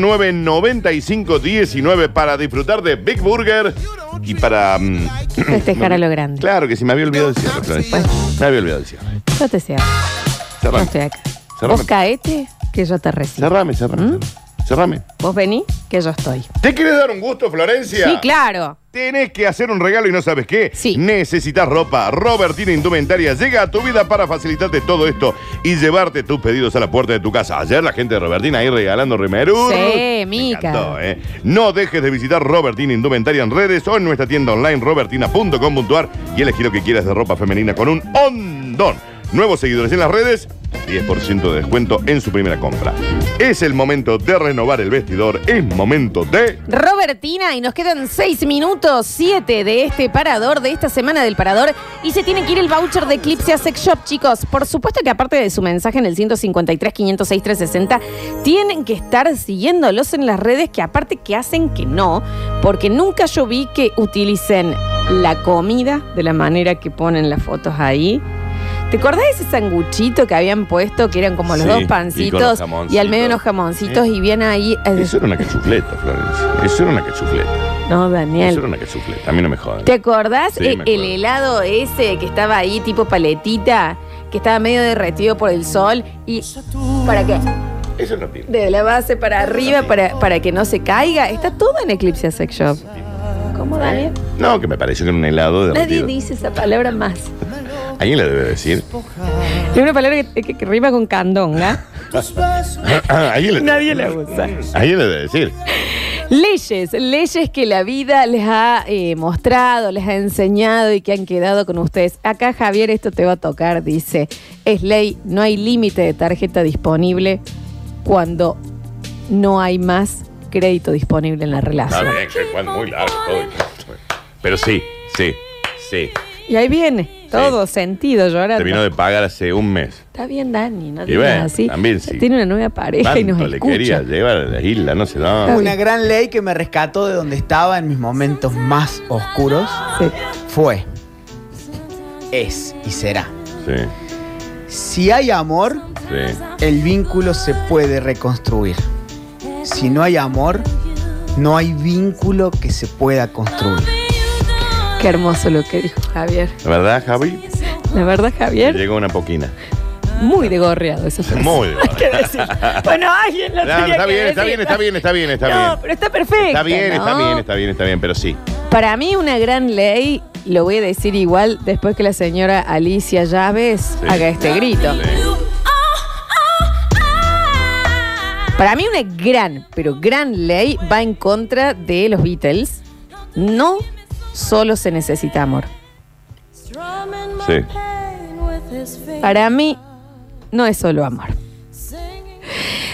09 95 19 para disfrutar de Big Burger y para. mm, Festejar [clears throat] a lo grande. Claro que sí, me había olvidado el cierre, Florencia. Me había olvidado el cierre. Yo te. Yo Cerrame. estoy acá. Cerrame. Vos caete, que yo te recibo. Cerrame, cerrame. Cerrame. Vos vení, que yo estoy. ¿Te quieres dar un gusto, Florencia? Sí, claro. Tenés que hacer un regalo y no sabes qué. Necesitas ropa. Robertina Indumentaria llega a tu vida para facilitarte todo esto y llevarte tus pedidos a la puerta de tu casa. Ayer la gente de Robertina ahí regalando remeros. Sí, Mica. encantó, ¿eh? No dejes de visitar Robertina Indumentaria en redes o en nuestra tienda online robertina.com.ar y elegir lo que quieras de ropa femenina con un ondón. Nuevos seguidores en las redes, 10% de descuento en su primera compra. Es el momento de renovar el vestidor, es momento de... Robertina, y nos quedan seis minutos, siete de este parador, de esta semana del parador, y se tiene que ir el voucher de Eclipse a Sex Shop, chicos. Por supuesto que aparte de su mensaje en el 153 506 360, tienen que estar siguiéndolos en las redes, que aparte que hacen que no, porque nunca yo vi que utilicen la comida de la manera que ponen las fotos ahí. ¿Te acordás de ese sanguchito que habían puesto, que eran como los Sí, dos y con los pancitos, y, al medio unos jamoncitos, y bien ahí... eh, Eso era una cachufleta, Florencia. Eso era una cachufleta. no, Eso Daniel. era una cachufleta. A mí no me jodan. ¿Te acordás Sí, eh, el helado ese que estaba ahí tipo paletita, que estaba medio derretido por el sol y ¿para qué? Eso no tiene. De la base para arriba para, para que no se caiga. Está todo en Eclipse Sex Shop. ¿Cómo, Daniel? No, que me pareció que era un helado de Nadie dice esa palabra más. ¿Alguien le debe decir? Es una palabra que, que- que rima con candonga. [laughs] ¿Alguien le, Nadie la usa. ¿Alguien le debe decir? Leyes, leyes que la vida les ha eh, mostrado, les ha enseñado y que han quedado con ustedes. Acá Javier, esto te va a tocar, dice, es ley, no hay límite de tarjeta disponible cuando no hay más crédito disponible en la Está relación. bien, que es muy largo todo. Pero sí, sí, sí. Y ahí viene, todo sentido llorando. Terminó de pagar hace un mes. Está bien, Dani, no Y digas bueno, así. también sí. Tiene una nueva pareja y nos Tanto le escucha. quería llevar a la isla, no sé, no. Una gran ley que me rescató de donde estaba en mis momentos más oscuros fue, es y será. Sí, Si hay amor, sí. el vínculo se puede reconstruir. Si no hay amor, no hay vínculo que se pueda construir. Qué hermoso lo que dijo Javier. ¿La verdad, Javi? La verdad, Javier, llegó una poquina. muy degorreado eso. Muy [laughs] Hay que decir. Bueno, alguien lo No, tenía está que bien, está decir. bien, está bien, está bien, está No, bien. pero está perfecto. Está bien, está ¿no? bien, está bien, está bien, pero sí. Para mí una gran ley, lo voy a decir igual después que la señora Alicia Llaves Sí. haga este grito. Para mí una gran, pero gran ley va en contra de los Beatles. No solo se necesita amor. Sí. Para mí no es solo amor.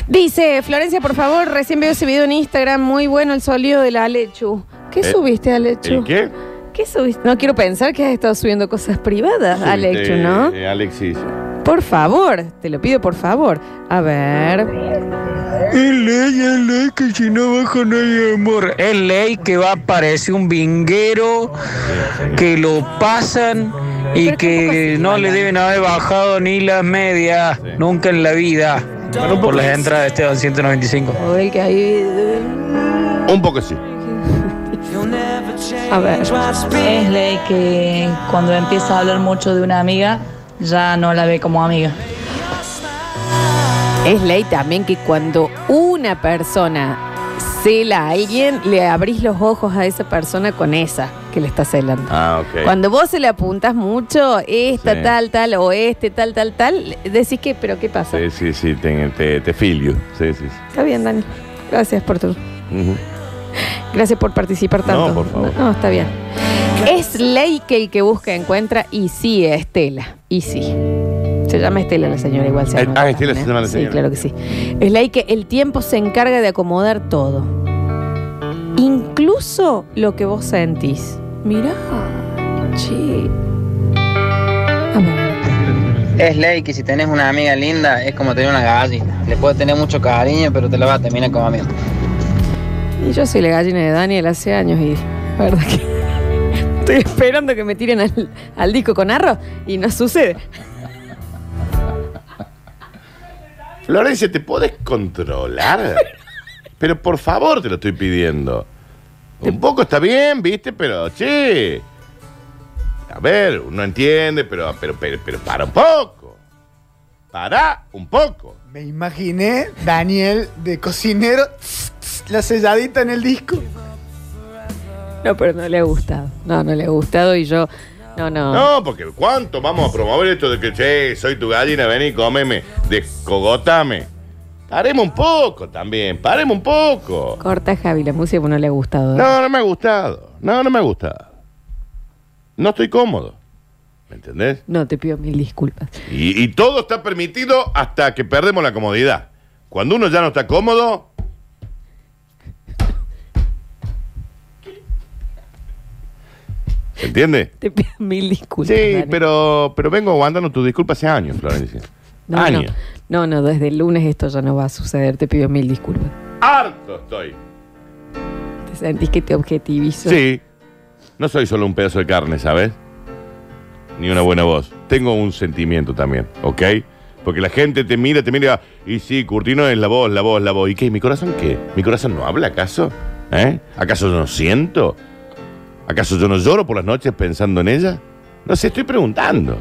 Dice Florencia, por favor, recién veo ese video en Instagram, muy bueno el sonido de la Alechu. ¿Qué Eh, subiste, Alechu? ¿El qué? ¿Qué subiste? No quiero pensar que has estado subiendo cosas privadas, Alechu, ¿no? eh, Alexis. Por favor, te lo pido por favor. A ver. Es ley, es ley que si no baja no hay amor. Es ley que va a aparecer un vinguero que lo pasan y que no le deben haber bajado ni las medias nunca en la vida. Por las entradas de Esteban 195. O el que ahí. Un poco sí. A ver. Es ley que cuando empieza a hablar mucho de una amiga, ya no la ve como amiga. Es ley también que cuando una persona cela a alguien, le abrís los ojos a esa persona con esa que le está celando. Ah, ok. Cuando vos se le apuntas mucho, esta Sí. tal, tal, o este tal, tal, tal, decís que, pero ¿qué pasa? Sí, sí, sí, te, te, you. Sí, sí, sí. Está bien, Dani. Gracias por tu. Ujú. Gracias por participar tanto. No, por favor. No, está bien. Es ley que el que busca encuentra, y sí, Estela. Y sí. Se llama Estela la señora, igual se Eh, llama. ah, Estela se llama la Sí, señora. claro que sí. Es ley que el tiempo se encarga de acomodar todo. Incluso lo que vos sentís. Mirá. Che. Es ley que si tenés una amiga linda es como tener una gallina. Le puedes tener mucho cariño, pero te la vas a terminar comiendo. Y yo soy la gallina de Daniel hace años y la verdad que [laughs] estoy esperando que me tiren al, al disco con arroz y no sucede. Florencia, ¿te puedes controlar? [laughs] Pero por favor te lo estoy pidiendo. Un poco está bien, ¿viste? Pero, che. A ver, uno entiende, pero, pero, pero, pero para un poco. Para un poco. Me imaginé Daniel de cocinero, tss, tss, la selladita en el disco. No, pero no le ha gustado. No, no le ha gustado y yo. No, no. No, porque ¿cuánto vamos a promover esto de que, che, soy tu gallina, ven y cómeme, descogótame? Paremos un poco también, paremos un poco. Corta Javi, la música pues no le ha gustado. No, no me ha gustado. No, no me ha gustado. No estoy cómodo. ¿Me entendés? No, te pido mil disculpas. Y, y todo está permitido hasta que perdemos la comodidad. Cuando uno ya no está cómodo. ¿Se entiende? Te pido [laughs] mil disculpas. Sí, Dani. pero, pero vengo aguantando tu disculpa hace años, Florencia. No, no, años. no, no, desde el lunes esto ya no va a suceder. Te pido mil disculpas. Harto estoy. ¿Te sentís que te objetivizo? Sí. No soy solo un pedazo de carne, ¿sabes? Ni una buena voz. Tengo un sentimiento también, ¿ok? Porque la gente te mira, te mira, y sí, Curtino es la voz, la voz, la voz. ¿Y qué? ¿Mi corazón qué? ¿Mi corazón no habla acaso? ¿Eh? ¿Acaso no siento? ¿Acaso yo no lloro por las noches pensando en ella? No sé, estoy preguntando.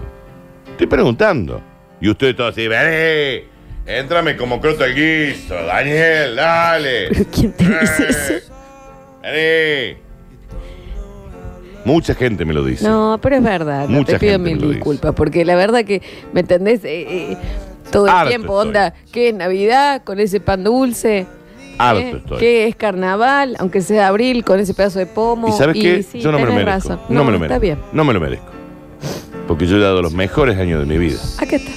Estoy preguntando. Y ustedes todos así, vení, éntrame como croto al guiso, Daniel, dale. [laughs] ¿Quién te dice eso? Vení. Mucha gente me lo dice. No, pero es verdad. no, Mucha te pido gente mil me lo dice. disculpas. Porque la verdad que, ¿me entendés? Eh, eh, todo el Harto tiempo, estoy. onda, ¿qué es Navidad con ese pan dulce? Harto ¿Eh? estoy. ¿Qué es carnaval? Aunque sea abril, con ese pedazo de pomo. ¿Y sabes qué? sí, Yo no me lo tenés merezco. razón. No, me lo Está merezco. bien. No me lo merezco. Porque yo he dado los mejores años de mi vida. Acá está.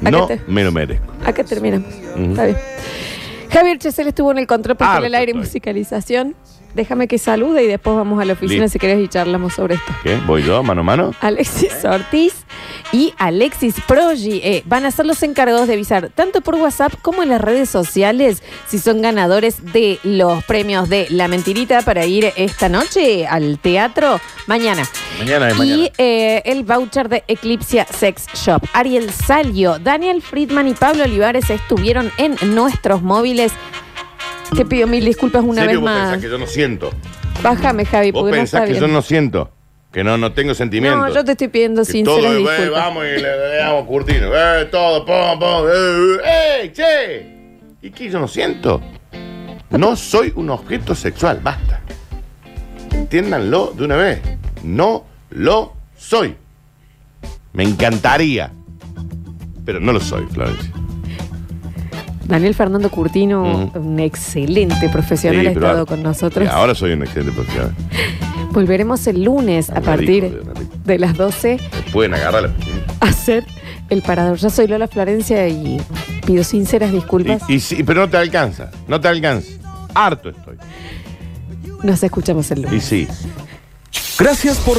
Acá No me lo merezco. Acá terminamos. Está bien. Javier Chesel estuvo en el control para Harto el aire y estoy. musicalización. Déjame que salude y después vamos a la oficina Listo. si querés y charlamos sobre esto. ¿Qué? ¿Voy yo, mano a mano? Alexis Ortiz y Alexis Progi eh, van a ser los encargados de avisar tanto por WhatsApp como en las redes sociales si son ganadores de los premios de La Mentirita para ir esta noche al teatro mañana. Mañana es mañana. Y eh, el voucher de Eclipse Sex Shop. Ariel Salio, Daniel Friedman y Pablo Olivares estuvieron en nuestros móviles. Te pido mil disculpas una ¿En serio vez vos más. pensás que yo no siento? Bájame, Javi, ¿Vos porque no pensás está que bien. yo no siento? Que no, no tengo sentimiento. No, yo te estoy pidiendo Que sinceras todo, eh, disculpas. vamos y le, le damos curtino. Eh, todo, pum, pum. Eh, eh, ¡Ey, che! ¿Y qué yo no siento? No soy un objeto sexual, basta. Entiéndanlo de una vez. No lo soy. Me encantaría. Pero no lo soy, Florencia. Daniel Fernando Curtino, un excelente profesional, Sí, ha pero estado ahora- con nosotros. Ahora soy un excelente profesional. [laughs] Volveremos el lunes a Una partir una de las 12 Pueden agarrarla. a [laughs] hacer el parador. Yo soy Lola Florencia y pido sinceras disculpas. Y, y sí, pero no te alcanza. No te alcanza. Harto estoy. Nos escuchamos el lunes. Y sí. Gracias por la